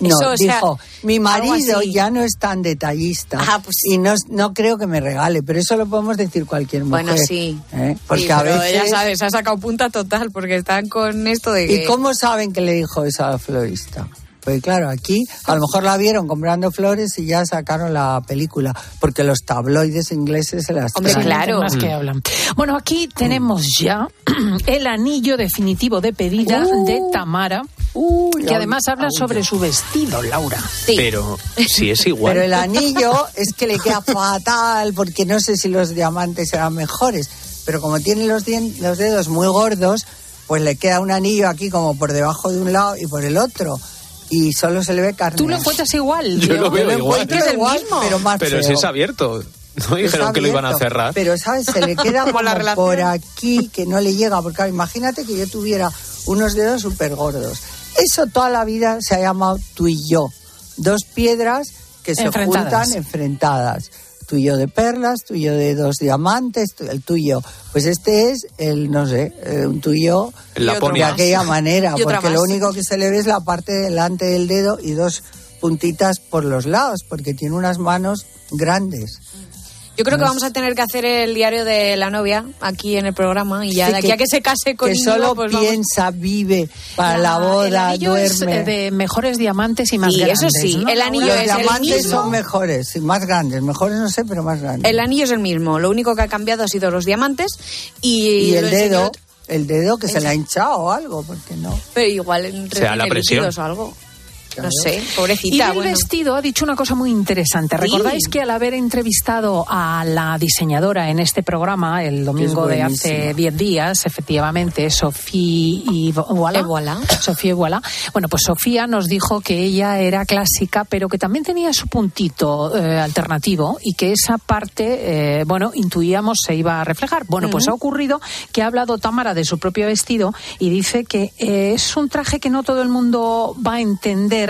No, Eso, o sea, dijo, mi marido ya no es tan detallista Ah, pues sí. y no, no creo que me regale, pero eso lo podemos decir cualquier mujer. Bueno, sí. ¿eh? Porque Sí, a pero veces... ya sabes, ha sacado punta total porque están con esto de que... ¿Y cómo saben que le dijo eso a la florista? Pues claro, aquí a lo mejor la vieron comprando flores y ya sacaron la película, porque los tabloides ingleses se las Hombre, traen. claro. Más que hablan. Bueno, aquí tenemos ya el anillo definitivo de pedida Uh. de Tamara, Uy, que además habla sobre su vestido, Laura. Pero si es igual. Pero el anillo es que le queda fatal, porque no sé si los diamantes serán mejores, pero como tiene los, dien- los dedos muy gordos, pues le queda un anillo aquí como por debajo de un lado y por el otro. Y solo se le ve carne. ¿Tú lo encuentras igual? Yo lo veo igual. el igual, mismo. pero más Pero si es abierto. No dijeron que lo iban a cerrar. Pero, ¿sabes? Se le queda Como como por aquí, que no le llega. Porque claro, imagínate que yo tuviera unos dedos súper gordos. Eso toda la vida se ha llamado tú y yo. Dos piedras que se Enfrentadas. juntan enfrentadas. Tuyo de perlas, tuyo de dos diamantes, tu- el tuyo. Pues este es el, no sé, eh, un tuyo de aquella manera. Porque lo único que se le ve es la parte delante del dedo y dos puntitas por los lados, porque tiene unas manos grandes. Yo creo que vamos a tener que hacer el diario de la novia aquí en el programa y ya Sí, de aquí a que se case con que solo pues vamos- piensa, vive para la, el boda, anillo es duerme. eh, de mejores diamantes y más Sí, grandes. eso sí, ¿no, el anillo Los es el diamantes mismo. son mejores, más grandes. Mejores no sé, pero más grandes. El anillo es el mismo, lo único que ha cambiado ha sido los diamantes y, y el dedo, el dedo que se le ha hinchado o algo, porque no. pero igual entre Sea la presión. o algo. No sé, Y pobrecita. del bueno. vestido ha dicho una cosa muy interesante. Sí. ¿Recordáis que al haber entrevistado a la diseñadora en este programa el domingo de hace buenísima. 10 días, efectivamente, Sofía y Evola. Sofía Iguala. Bueno, pues Sofía nos dijo que ella era clásica, pero que también tenía su puntito eh, alternativo y que esa parte, eh, bueno, intuíamos se iba a reflejar. Bueno, pues ha ocurrido que ha hablado Tamara de su propio vestido y dice que eh, es un traje que no todo el mundo va a entender,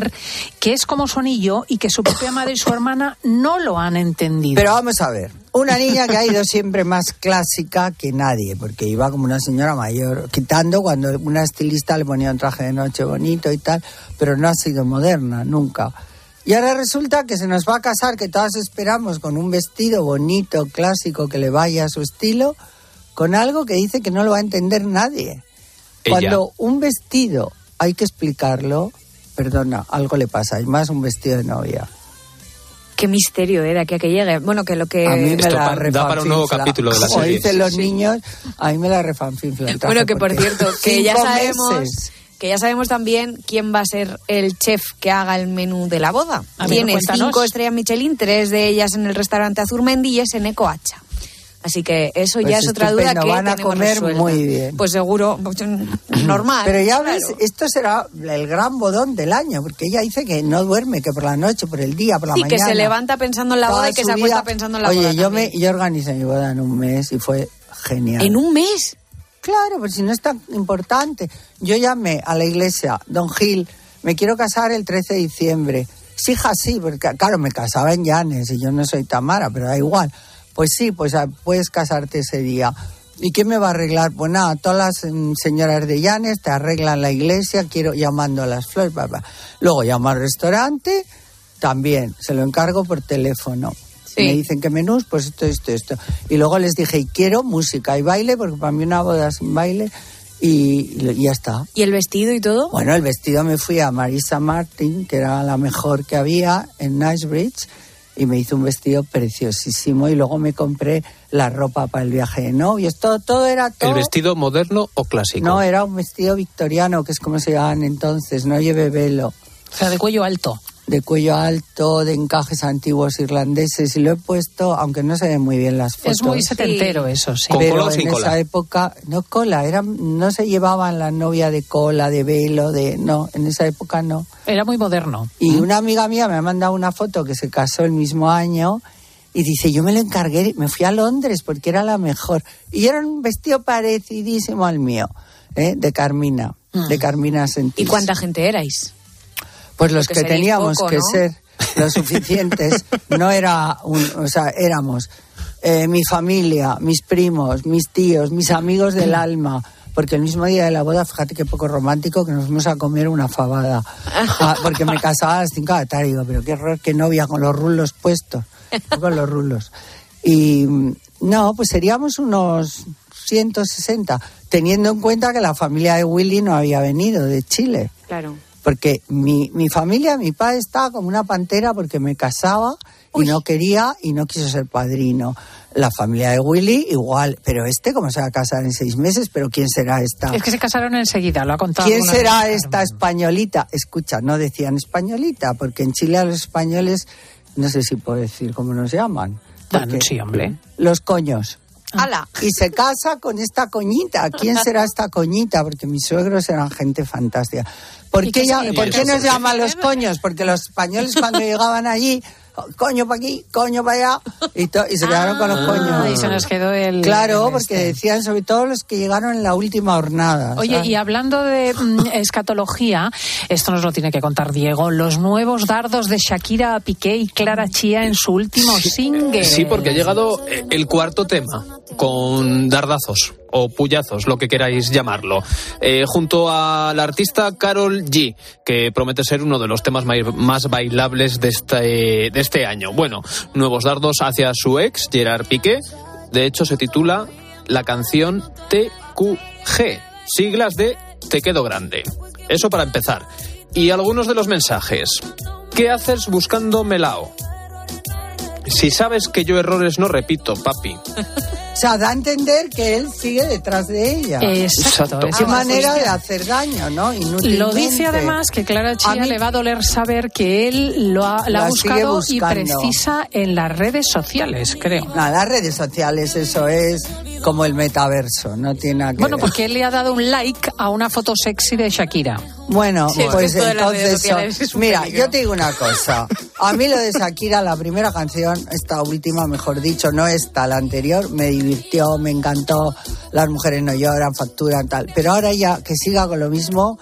que es como su anillo y que su propia madre y su hermana no lo han entendido. Pero vamos a ver, una niña que ha ido siempre más clásica que nadie, porque iba como una señora mayor, quitando cuando una estilista le ponía un traje de noche bonito y tal, pero no ha sido moderna, nunca. Y ahora resulta que se nos va a casar, que todas esperamos con un vestido bonito, clásico, que le vaya a su estilo, con algo que dice que no lo va a entender nadie. Ella. Cuando un vestido hay que explicarlo, perdona, algo le pasa, y más un vestido de novia. Qué misterio, ¿eh? De aquí a que llegue. Bueno, que lo que... A mí me Esto la pa- da para un nuevo capítulo de la Como serie. dicen los Sí. niños, a mí me la refanfinfla. Bueno, que por cierto, que ya sabemos... meses. Que ya sabemos también quién va a ser el chef que haga el menú de la boda. Tiene cinco estrellas Michelin, tres de ellas en el restaurante Azurmendi y es en Ecoacha. Así que eso Pues ya es otra duda que van a tenemos comer resuelta. muy bien. Pues seguro, pues, normal. Pero ya claro. ves, esto será el gran bodón del año, porque ella dice que no duerme, que por la noche, por el día, por la Sí, mañana. que se levanta pensando en la boda y que se acuesta vida. pensando en la Oye, boda. yo, me, yo organicé mi boda en un mes y fue genial. ¿En un mes? Claro, pues si no es tan importante. Yo llamé a la iglesia, don Gil, me quiero casar el 13 de diciembre. Sí, hija, sí, porque claro, me casaba en Llanes y yo no soy Tamara, pero da igual. Pues sí, pues ah, puedes casarte ese día. ¿Y quién me va a arreglar? Pues nada, todas las mm, señoras de Llanes te arreglan la iglesia, quiero llamando a las flores, bla, bla. Luego llamo al restaurante, también, se lo encargo por teléfono. Sí. Me dicen que menús, pues esto, esto, esto. Y luego les dije, y quiero música y baile, porque para mí una boda sin baile, y, y ya está. ¿Y el vestido y todo? Bueno, el vestido me fui a Marisa Martin, que era la mejor que había en Knightsbridge, y me hizo un vestido preciosísimo. Y luego me compré la ropa para el viaje de novios. Todo, todo era todo. ¿El vestido moderno o clásico? No, era un vestido victoriano, que es como se llamaban entonces, no lleve velo. O sea, de cuello alto. De cuello alto, de encajes antiguos irlandeses, y lo he puesto, aunque no se ven muy bien las fotos. Es muy setentero eso, sí. ¿Con pero cola o en esa época, no cola, era, no se llevaban la novia de cola, de velo, de. No, en esa época no. Era muy moderno. Y una amiga mía me ha mandado una foto que se casó el mismo año y dice, yo me lo encargué, me fui a Londres porque era la mejor. Y era un vestido parecidísimo al mío, ¿eh? de Carmina, de Carmina Sentís. ¿Y cuánta gente erais? Pues los que teníamos poco, que ser lo suficientes, no era un, o sea, éramos eh, mi familia, mis primos, mis tíos, mis amigos del alma, porque el mismo día de la boda, fíjate qué poco romántico, que nos fuimos a comer una fabada, Ah, porque me casaba a las 5 de la tarde, digo, pero qué horror, qué novia con los rulos puestos, con los rulos. Y mm, no, pues seríamos unos 160, teniendo en cuenta que la familia de Willy no había venido de Chile. Claro. Porque mi, mi familia, mi padre estaba como una pantera porque me casaba y no quería y no quiso ser padrino. La familia de Willy igual, pero este como se va a casar en seis meses, pero ¿quién será esta? Es que se casaron enseguida, lo ha contado. ¿Quién será vez. esta españolita? Escucha, no decían españolita, porque en Chile a los españoles, no sé si puedo decir cómo nos llaman. Porque- sí, hombre. Los coños. ¡Hala! Y se casa con esta coñita. ¿Quién será esta coñita? Porque mis suegros eran gente fantástica. ¿Por ¿Y qué, ya- ¿por qué nos llaman los coños? Porque los españoles cuando llegaban allí, coño para aquí, coño para allá, y, to- y se quedaron con los Ah, coños. y se nos quedó el. Claro, el porque este. decían sobre todo los que llegaron en la última hornada. Oye, ¿sabes? y hablando de mm, escatología, esto nos lo tiene que contar Diego, los nuevos dardos de Shakira Piqué y Clara Chía en su último single. Sí, porque ha llegado eh, el cuarto tema con dardazos o puyazos, lo que queráis llamarlo, eh, junto a la artista Carol G, que promete ser uno de los temas más bailables de este, de este año. Bueno, nuevos dardos hacia su ex, Gerard Piqué. De hecho, se titula la canción TQG, siglas de Te quedo grande. Eso para empezar. Y algunos de los mensajes. ¿Qué haces buscando melao? Si sabes que yo errores no repito, papi. O sea, da a entender que él sigue detrás de ella. Exacto. Qué manera de cuestión. hacer daño, ¿no? Inútilmente. Lo dice además que Clara Chía mí- le va a doler saber que él lo ha, la ha buscado y precisa en las redes sociales, creo. Nada, las redes sociales, eso es como el metaverso, no tiene nada que Bueno, ver. porque él le ha dado un like a una foto sexy de Shakira. Bueno, Sí, pues entonces, mira, peligro. yo te digo una cosa. A mí lo de Shakira, la primera canción, esta última, mejor dicho, no esta, la anterior, me divirtió, me encantó. Las mujeres no lloran, facturan, tal. Pero ahora ya que siga con lo mismo,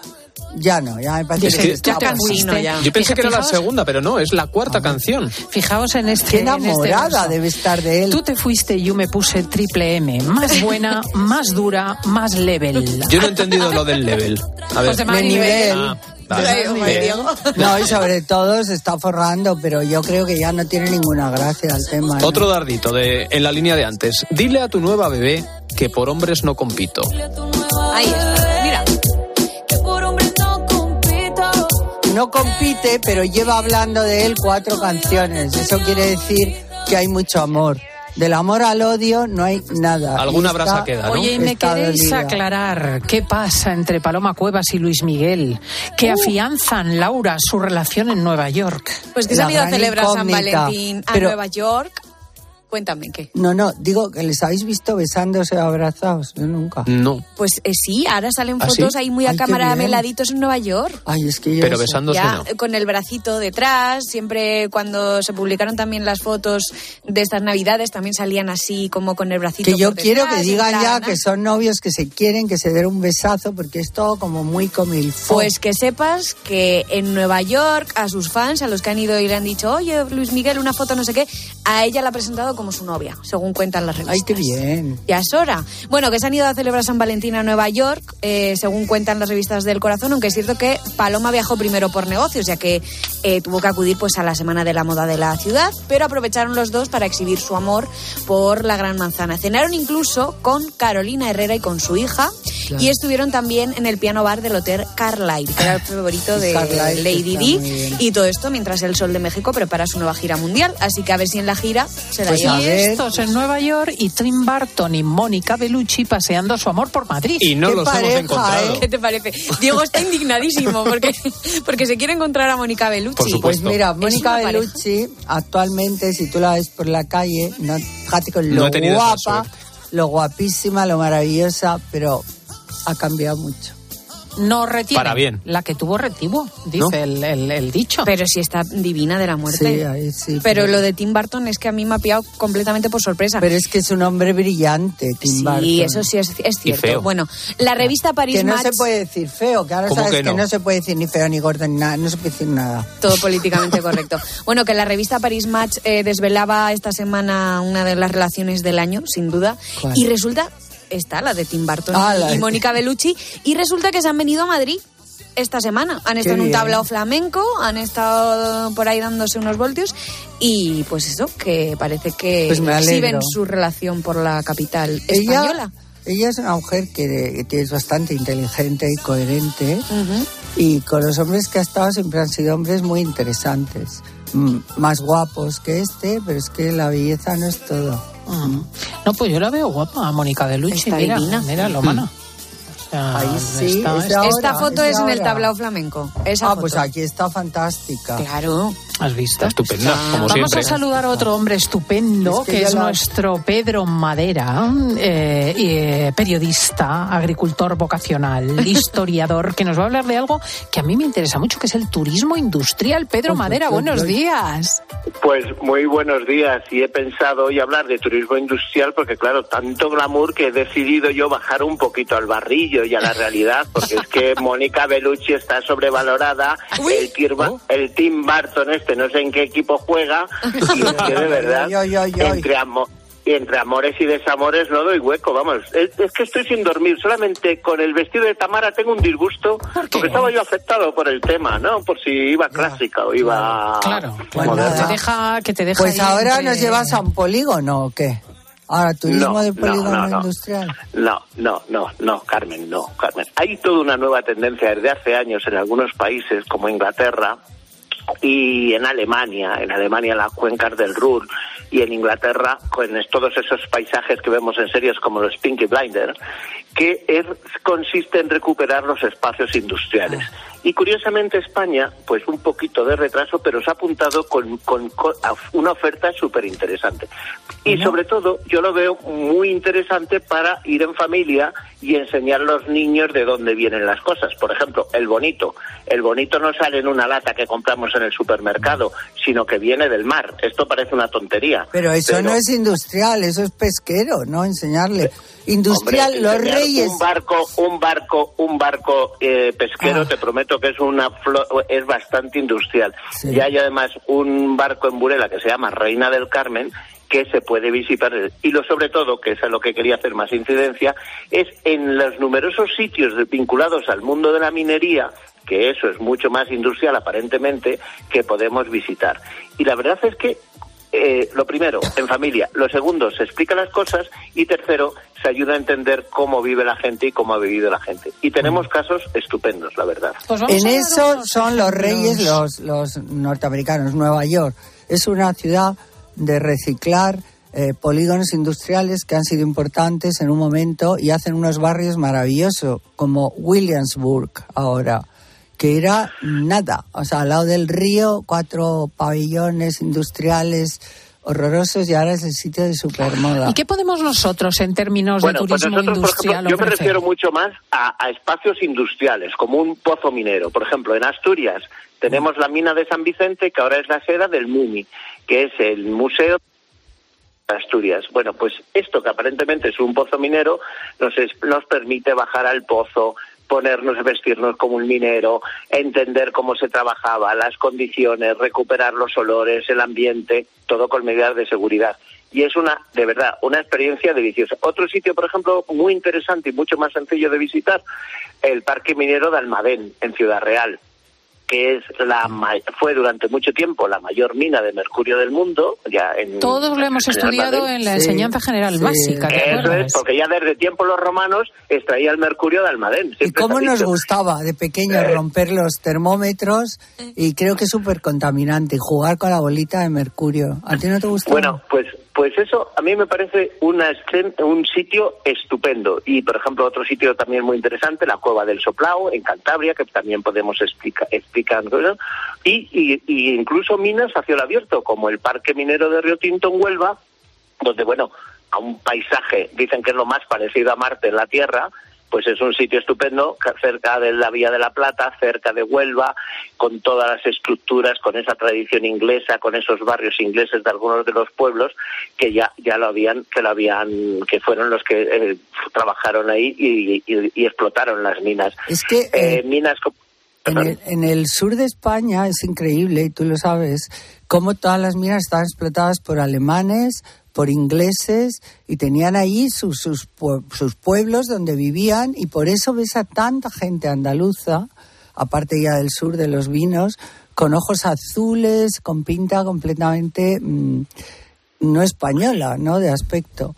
ya no, ya me parece que, está cansino ya. Yo pensé Fija- que era la segunda, pero no, es la cuarta canción. Fijaos en este. Qué en este enamorada debe estar de él. Tú te fuiste y yo me puse triple M. Más buena, más dura, más level. Yo no he entendido lo del level. A ver. De nivel. Ah. No, y sobre todo se está forrando, pero yo creo que ya no tiene ninguna gracia el tema. ¿no? Otro dardito de, en la línea de antes. Dile a tu nueva bebé que por hombres no compito. Ahí está, No compite, pero lleva hablando de él cuatro canciones. Eso quiere decir que hay mucho amor. Del amor al odio no hay nada. Alguna brasa queda, ¿no? Oye, ¿y me está queréis dolida. aclarar qué pasa entre Paloma Cuevas y Luis Miguel? Que Uh. afianzan, Laura, su relación en Nueva York. Pues que se han ido a celebrar San. Valentín a Pero- Nueva York. Cuéntame qué. No, no, digo que les habéis visto besándose o abrazados. Yo nunca. No. Pues eh, sí, ahora salen ¿Ah, fotos sí? ahí muy a Ay, cámara meladitos en Nueva York. Ay, es que yo Pero eso- besándose Ya, no. con el bracito detrás, siempre cuando se publicaron también las fotos de estas navidades también salían así como con el bracito Que yo por quiero que digan ya ¿ah? que son novios, que se quieren, que se den un besazo, porque es todo como muy comilfo. Pues que sepas que en Nueva York a sus fans, a los que han ido y le han dicho, oye, Luis Miguel, una foto, no sé qué, a ella la ha presentado como su novia, según cuentan las revistas. Ay, qué bien. Ya es hora. Bueno, que se han ido a celebrar San Valentín a Nueva York, eh, según cuentan las revistas del corazón, aunque es cierto que Paloma viajó primero por negocios, ya que eh, tuvo que acudir pues a la Semana de la Moda de la ciudad, pero aprovecharon los dos para exhibir su amor por la Gran Manzana. Cenaron incluso con Carolina Herrera y con su hija, Claro. y estuvieron también en el piano bar del Hotel Carlyle, que era el favorito de Carlyle, Lady bien. y todo esto mientras el Sol de México prepara su nueva gira mundial, así que a ver si en la gira se la Pues lleva. Y estos en Nueva York y Tim Burton y Mónica Bellucci paseando su amor por Madrid. Y no Qué los pareja, hemos encontrado. ¿eh? ¿Qué te parece? Diego está indignadísimo porque, porque se quiere encontrar a Mónica Bellucci. Por Pues mira, Mónica. Bellucci, actualmente, si tú la ves por la calle, no, fíjate con lo guapa, lo guapísima, lo maravillosa, pero ha cambiado mucho. No retiene. Para bien. La que tuvo retivo, dice ¿No? el, el- el dicho. Pero si está divina de la muerte. Sí, ahí sí. pero lo de Tim Burton es que a mí me ha pillado completamente por sorpresa. Pero es que es un hombre brillante, Tim sí, Burton. eso sí es, es cierto. feo. Bueno, la revista Paris Que no Match, se puede decir feo, que ahora ¿Cómo sabes que que no? no? se puede decir ni feo ni gordo ni nada, no se puede decir nada. todo políticamente correcto. Bueno, que la revista Paris Match eh, desvelaba esta semana una de las relaciones del año, sin duda. ¿Cuál? Y resulta, está la de Tim Burton Ah, y Mónica Bellucci. Y resulta que se han venido a Madrid esta semana. Han estado en un tablao flamenco, han estado por ahí dándose unos voltios. Y pues eso, que parece que Pues exhiben su relación por la capital Ella, española. ella es una mujer que, que es bastante inteligente y coherente. Y con los hombres que ha estado siempre han sido hombres muy interesantes. Más guapos que este, pero es que la belleza no es todo. Mm. No, pues yo la veo guapa, a Mónica Bellucci. Está mira, divina. mira, lo mana. O sea, Ahí sí, está- es de Esta foto es es en el tablao flamenco. Esa ah, foto. pues aquí está fantástica. Claro. ¿Has visto? Estupenda, como Vamos siempre. a saludar a otro hombre estupendo, Es que es la- nuestro Pedro Madera, eh, eh, periodista, agricultor vocacional, historiador, que nos va a hablar de algo que a mí me interesa mucho, que es el turismo industrial. Pedro Madera, uy, buenos uy. días. Pues muy buenos días y he pensado hoy hablar de turismo industrial porque claro, tanto glamour que he decidido yo bajar un poquito al barrillo y a la realidad porque es que Mónica Bellucci está sobrevalorada, el, Tirba- el Tim Burton este no sé en qué equipo juega y es que de verdad Ay, ay, ay, ay. entre amo- y entre amores y desamores no doy hueco, vamos. Es, es que estoy sin dormir. Solamente con el vestido de Tamara tengo un disgusto porque estaba yo afectado por el tema, ¿no? Por si iba clásica o iba Claro, te deja, que te deja Pues ahí ahora entre- nos llevas a un polígono o qué? Ahora, turismo No, de no, polígono no, no. industrial. No, no, no, no, Carmen, no, Carmen. Hay toda una nueva tendencia desde hace años en algunos países como Inglaterra y en Alemania, en Alemania las cuencas del Ruhr y en Inglaterra con todos esos paisajes que vemos en series como los Pinky Blinder, que es- consiste en recuperar los espacios industriales. Y curiosamente España, pues un poquito de retraso, pero se ha apuntado con, con- una oferta súper interesante. Y sobre todo, yo lo veo muy interesante para ir en familia y enseñar a los niños de dónde vienen las cosas. Por ejemplo, el bonito. El bonito no sale en una lata que compramos en el supermercado, sino que viene del mar. Esto parece una tontería. Pero eso no es industrial, eso es pesquero, ¿no? Enseñarle. Industrial, Hombre, los reyes. Un barco, un barco, un barco eh, pesquero, Ah. te prometo que es una es bastante industrial. Y hay además un barco en Burela que se llama Reina del Carmen que se puede visitar y lo sobre todo que es a lo que quería hacer más incidencia es en los numerosos sitios vinculados al mundo de la minería que eso es mucho más industrial aparentemente que podemos visitar y la verdad es que eh, lo primero, en familia. Lo segundo, se explica las cosas. Y tercero, se ayuda a entender cómo vive la gente y cómo ha vivido la gente. Y tenemos casos estupendos, la verdad. en eso son los reyes los, los norteamericanos. Nueva York es una ciudad de reciclar eh, polígonos industriales que han sido importantes en un momento y hacen unos barrios maravillosos, como Williamsburg ahora, que era nada, o sea, al lado del río, cuatro pabellones industriales horrorosos y ahora es el sitio de supermoda. ¿Y qué podemos nosotros en términos de pues turismo industrial Yo me refiero mucho más a, a, espacios industriales, como un pozo minero. Por ejemplo, en Asturias tenemos la mina de San Vicente, que ahora es la sede del MUMI, que es el Museo Asturias. Bueno, pues esto que aparentemente es un pozo minero nos, nos permite bajar al pozo, ponernos, vestirnos como un minero, entender cómo se trabajaba, las condiciones, recuperar los olores, el ambiente, todo con medidas de seguridad. Y es una, de verdad, una experiencia deliciosa. Otro sitio, por ejemplo, muy interesante y mucho más sencillo de visitar, el Parque Minero de Almadén, en Ciudad Real que es la fue durante mucho tiempo la mayor mina de mercurio del mundo. Ya en, Todos lo hemos estudiado en la enseñanza general básica. Eso es, porque ya desde tiempo los romanos extraía el mercurio de Almadén. Y cómo nos gustaba de pequeños eh. romper los termómetros y creo que es súper contaminante jugar con la bolita de mercurio. ¿A ti no te gusta? Bueno, pues pues eso a mí me parece una, un sitio estupendo. Y, por ejemplo, otro sitio también muy interesante, la Cueva del Soplao, en Cantabria, que también podemos explicar. y, y, incluso minas hacia el abierto, como el Parque Minero de Río Tinto en Huelva, donde, bueno, a un paisaje, dicen que es lo más parecido a Marte en la Tierra, pues es un sitio estupendo, cerca de la Vía de la Plata, cerca de Huelva, con todas las estructuras, con esa tradición inglesa, con esos barrios ingleses de algunos de los pueblos que ya ya lo habían, que lo habían, que fueron los que eh, trabajaron ahí y, explotaron las minas. Es que eh, eh, minas en el, en el, sur de España es increíble, y tú lo sabes, cómo todas las minas están explotadas por alemanes, por ingleses y tenían allí sus, sus, sus, pueblos donde vivían y por eso ves a tanta gente andaluza, aparte ya del sur de los vinos, con ojos azules, con pinta completamente mm, no española, ¿no? De aspecto.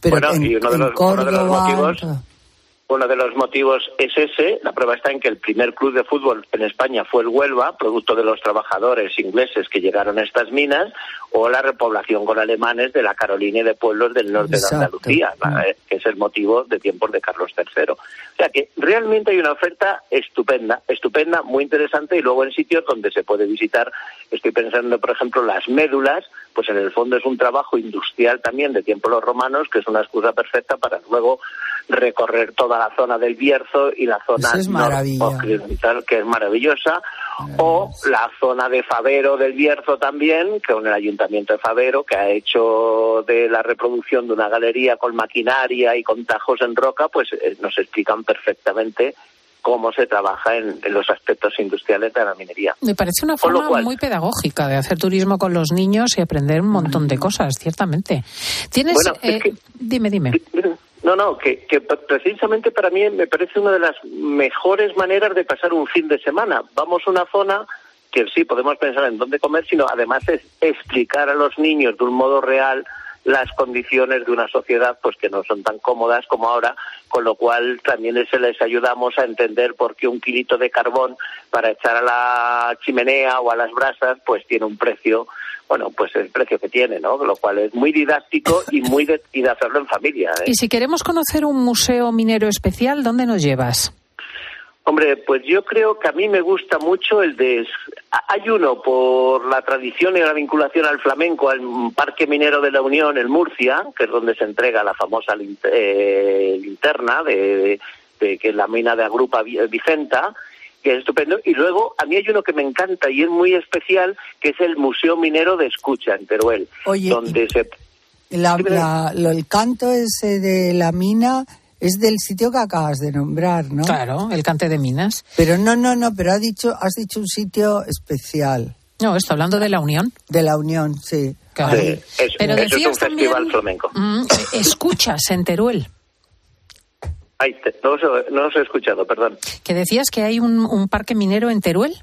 Pero en, Córdoba, uno de los motivos es ese. La prueba está en que el primer club de fútbol en España fue el Huelva, producto de los trabajadores ingleses que llegaron a estas minas, o la repoblación con alemanes de la Carolina y de pueblos del norte de Andalucía, eh, que es el motivo de tiempos de Carlos III. O sea que realmente hay una oferta estupenda, estupenda, muy interesante, y luego en sitios donde se puede visitar, estoy pensando, por ejemplo, las médulas, pues en el fondo es un trabajo industrial también de tiempos los romanos, que es una excusa perfecta para luego recorrer toda la zona del Bierzo y la zona occidental, que es maravillosa, o la zona de Favero del Bierzo también, con el Ayuntamiento de Favero, que ha hecho de la reproducción de una galería con maquinaria y con tajos en roca, pues eh, nos explican perfectamente cómo se trabaja en, los aspectos industriales de la minería. Me parece una forma muy pedagógica de hacer turismo con los niños y aprender un montón de cosas, ciertamente. Tienes, eh, dime, dime. No, no, que, que, precisamente para mí me parece una de las mejores maneras de pasar un fin de semana. Vamos a una zona que sí podemos pensar en dónde comer, sino además es explicar a los niños de un modo real las condiciones de una sociedad pues que no son tan cómodas como ahora, con lo cual también se les ayudamos a entender por qué un kilito de carbón para echar a la chimenea o a las brasas pues tiene un precio bueno, pues el precio que tiene, ¿no? Lo cual es muy didáctico y muy de, de hacerlo en familia. ¿eh? Y si queremos conocer un museo minero especial, ¿dónde nos llevas? Hombre, pues yo creo que a mí me gusta mucho el de... Hay uno por la tradición y la vinculación al flamenco, al Parque Minero de la Unión en Murcia, que es donde se entrega la famosa eh, linterna de, de, que es la mina de Agrupa Vicenta, que es estupendo. Y luego, a mí hay uno que me encanta y es muy especial, que es el Museo Minero de Escucha en Teruel, donde se... el canto ese de la mina es del sitio que acabas de nombrar, ¿no? Claro, el cante de minas. Pero no, no, no, pero has dicho, has dicho un sitio especial. No, está hablando de la Unión. De la Unión, sí. Claro. pero decías es un festival flamenco. Mm, escuchas en Teruel. Ay, no, os, he escuchado, perdón. ¿Que decías que hay un, parque minero en Teruel?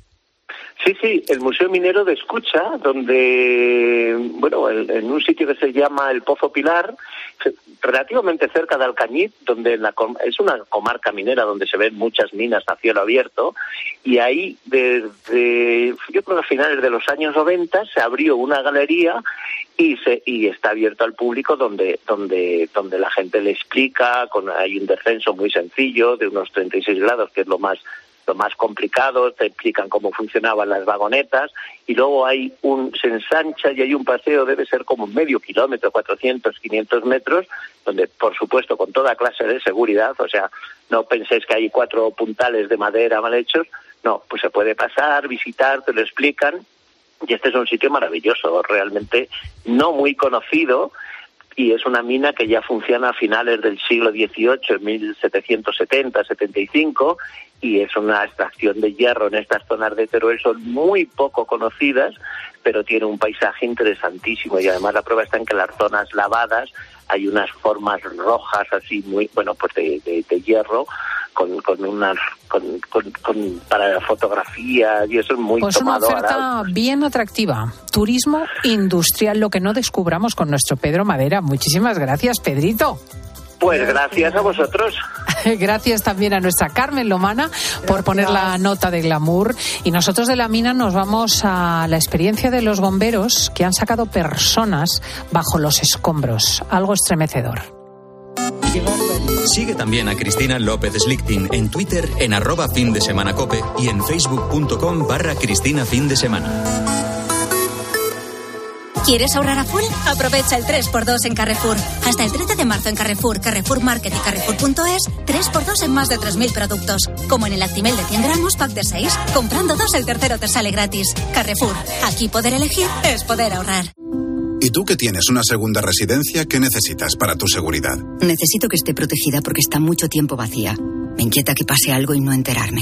Sí, sí, el Museo Minero de Escucha, donde, bueno, en un sitio que se llama el Pozo Pilar, relativamente cerca de Alcañiz, donde es una comarca minera donde se ven muchas minas a cielo abierto, y ahí desde, yo creo que a finales de los años 90 se abrió una galería y se y está abierto al público donde donde donde la gente le explica con hay un descenso muy sencillo de unos 36 grados que es lo más lo más complicado, te explican cómo funcionaban las vagonetas y luego hay un, se ensancha y hay un paseo, debe ser como medio kilómetro, 400, 500 metros, donde por supuesto con toda clase de seguridad, o sea, no penséis que hay cuatro puntales de madera mal hechos, no, pues se puede pasar, visitar, te lo explican y este es un sitio maravilloso, realmente no muy conocido, y es una mina que ya funciona a finales del siglo XVIII, en 1770-75, y es una extracción de hierro en estas zonas de Teruel, son muy poco conocidas, pero tiene un paisaje interesantísimo y además la prueba está en que las zonas lavadas hay unas formas rojas así muy, bueno, pues de, hierro con, con unas, con, con, para fotografía y eso es muy pues una oferta bien atractiva. Turismo industrial, lo que no descubramos con nuestro Pedro Madera. Muchísimas gracias, Pedrito. Pues gracias a vosotros. gracias también a nuestra Carmen Lomana por poner la nota de glamour. Y nosotros de la mina nos vamos a la experiencia de los bomberos que han sacado personas bajo los escombros. Algo estremecedor. Sigue también a Cristina López Slichting en Twitter en arroba fin de semana cope y en facebook.com barra Cristina fin de semana. ¿Quieres ahorrar a full? Aprovecha el 3x2 en Carrefour. Hasta el 13 de marzo en Carrefour, Carrefour Market y Carrefour.es, 3x2 en más de 3.000 productos. Como en el Actimel de 100 gramos, pack de 6. Comprando dos, el tercero te sale gratis. Carrefour. Aquí poder elegir es poder ahorrar. ¿Y tú que tienes una segunda residencia, qué necesitas para tu seguridad? Necesito que esté protegida porque está mucho tiempo vacía. Me inquieta que pase algo y no enterarme.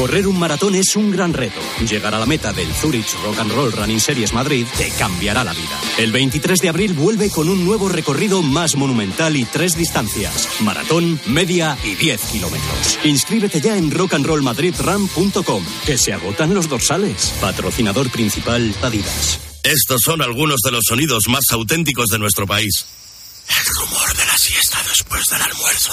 Correr un maratón es un gran reto. Llegar a la meta del Zurich Rock and Roll Running Series Madrid te cambiará la vida. El 23 de abril vuelve con un nuevo recorrido más monumental y tres distancias: maratón, media y 10 kilómetros. Inscríbete ya en rockandrollmadridrun.com, que se agotan los dorsales. Patrocinador principal Adidas. Estos son algunos de los sonidos más auténticos de nuestro país. El rumor de la siesta después del almuerzo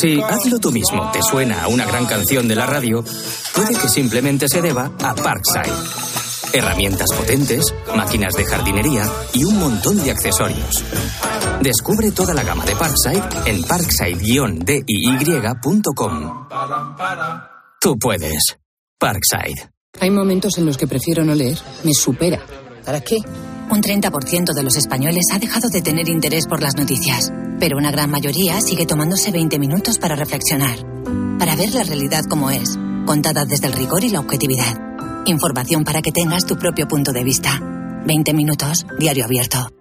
Si hazlo tú mismo te suena a una gran canción de la radio, puede que simplemente se deba a Parkside. Herramientas potentes, máquinas de jardinería y un montón de accesorios. Descubre toda la gama de Parkside en parkside-diy.com. Tú puedes. Parkside. Hay momentos en los que prefiero no leer. Me supera. ¿Para qué? Un 30% de los españoles ha dejado de tener interés por las noticias, pero una gran mayoría sigue tomándose 20 minutos para reflexionar, para ver la realidad como es, contada desde el rigor y la objetividad. Información para que tengas tu propio punto de vista. 20 minutos, diario abierto.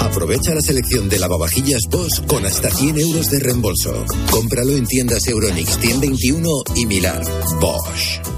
Aprovecha la selección de lavavajillas Bosch con hasta 100 euros de reembolso. Cómpralo en tiendas Euronix 121 y Milar. Bosch.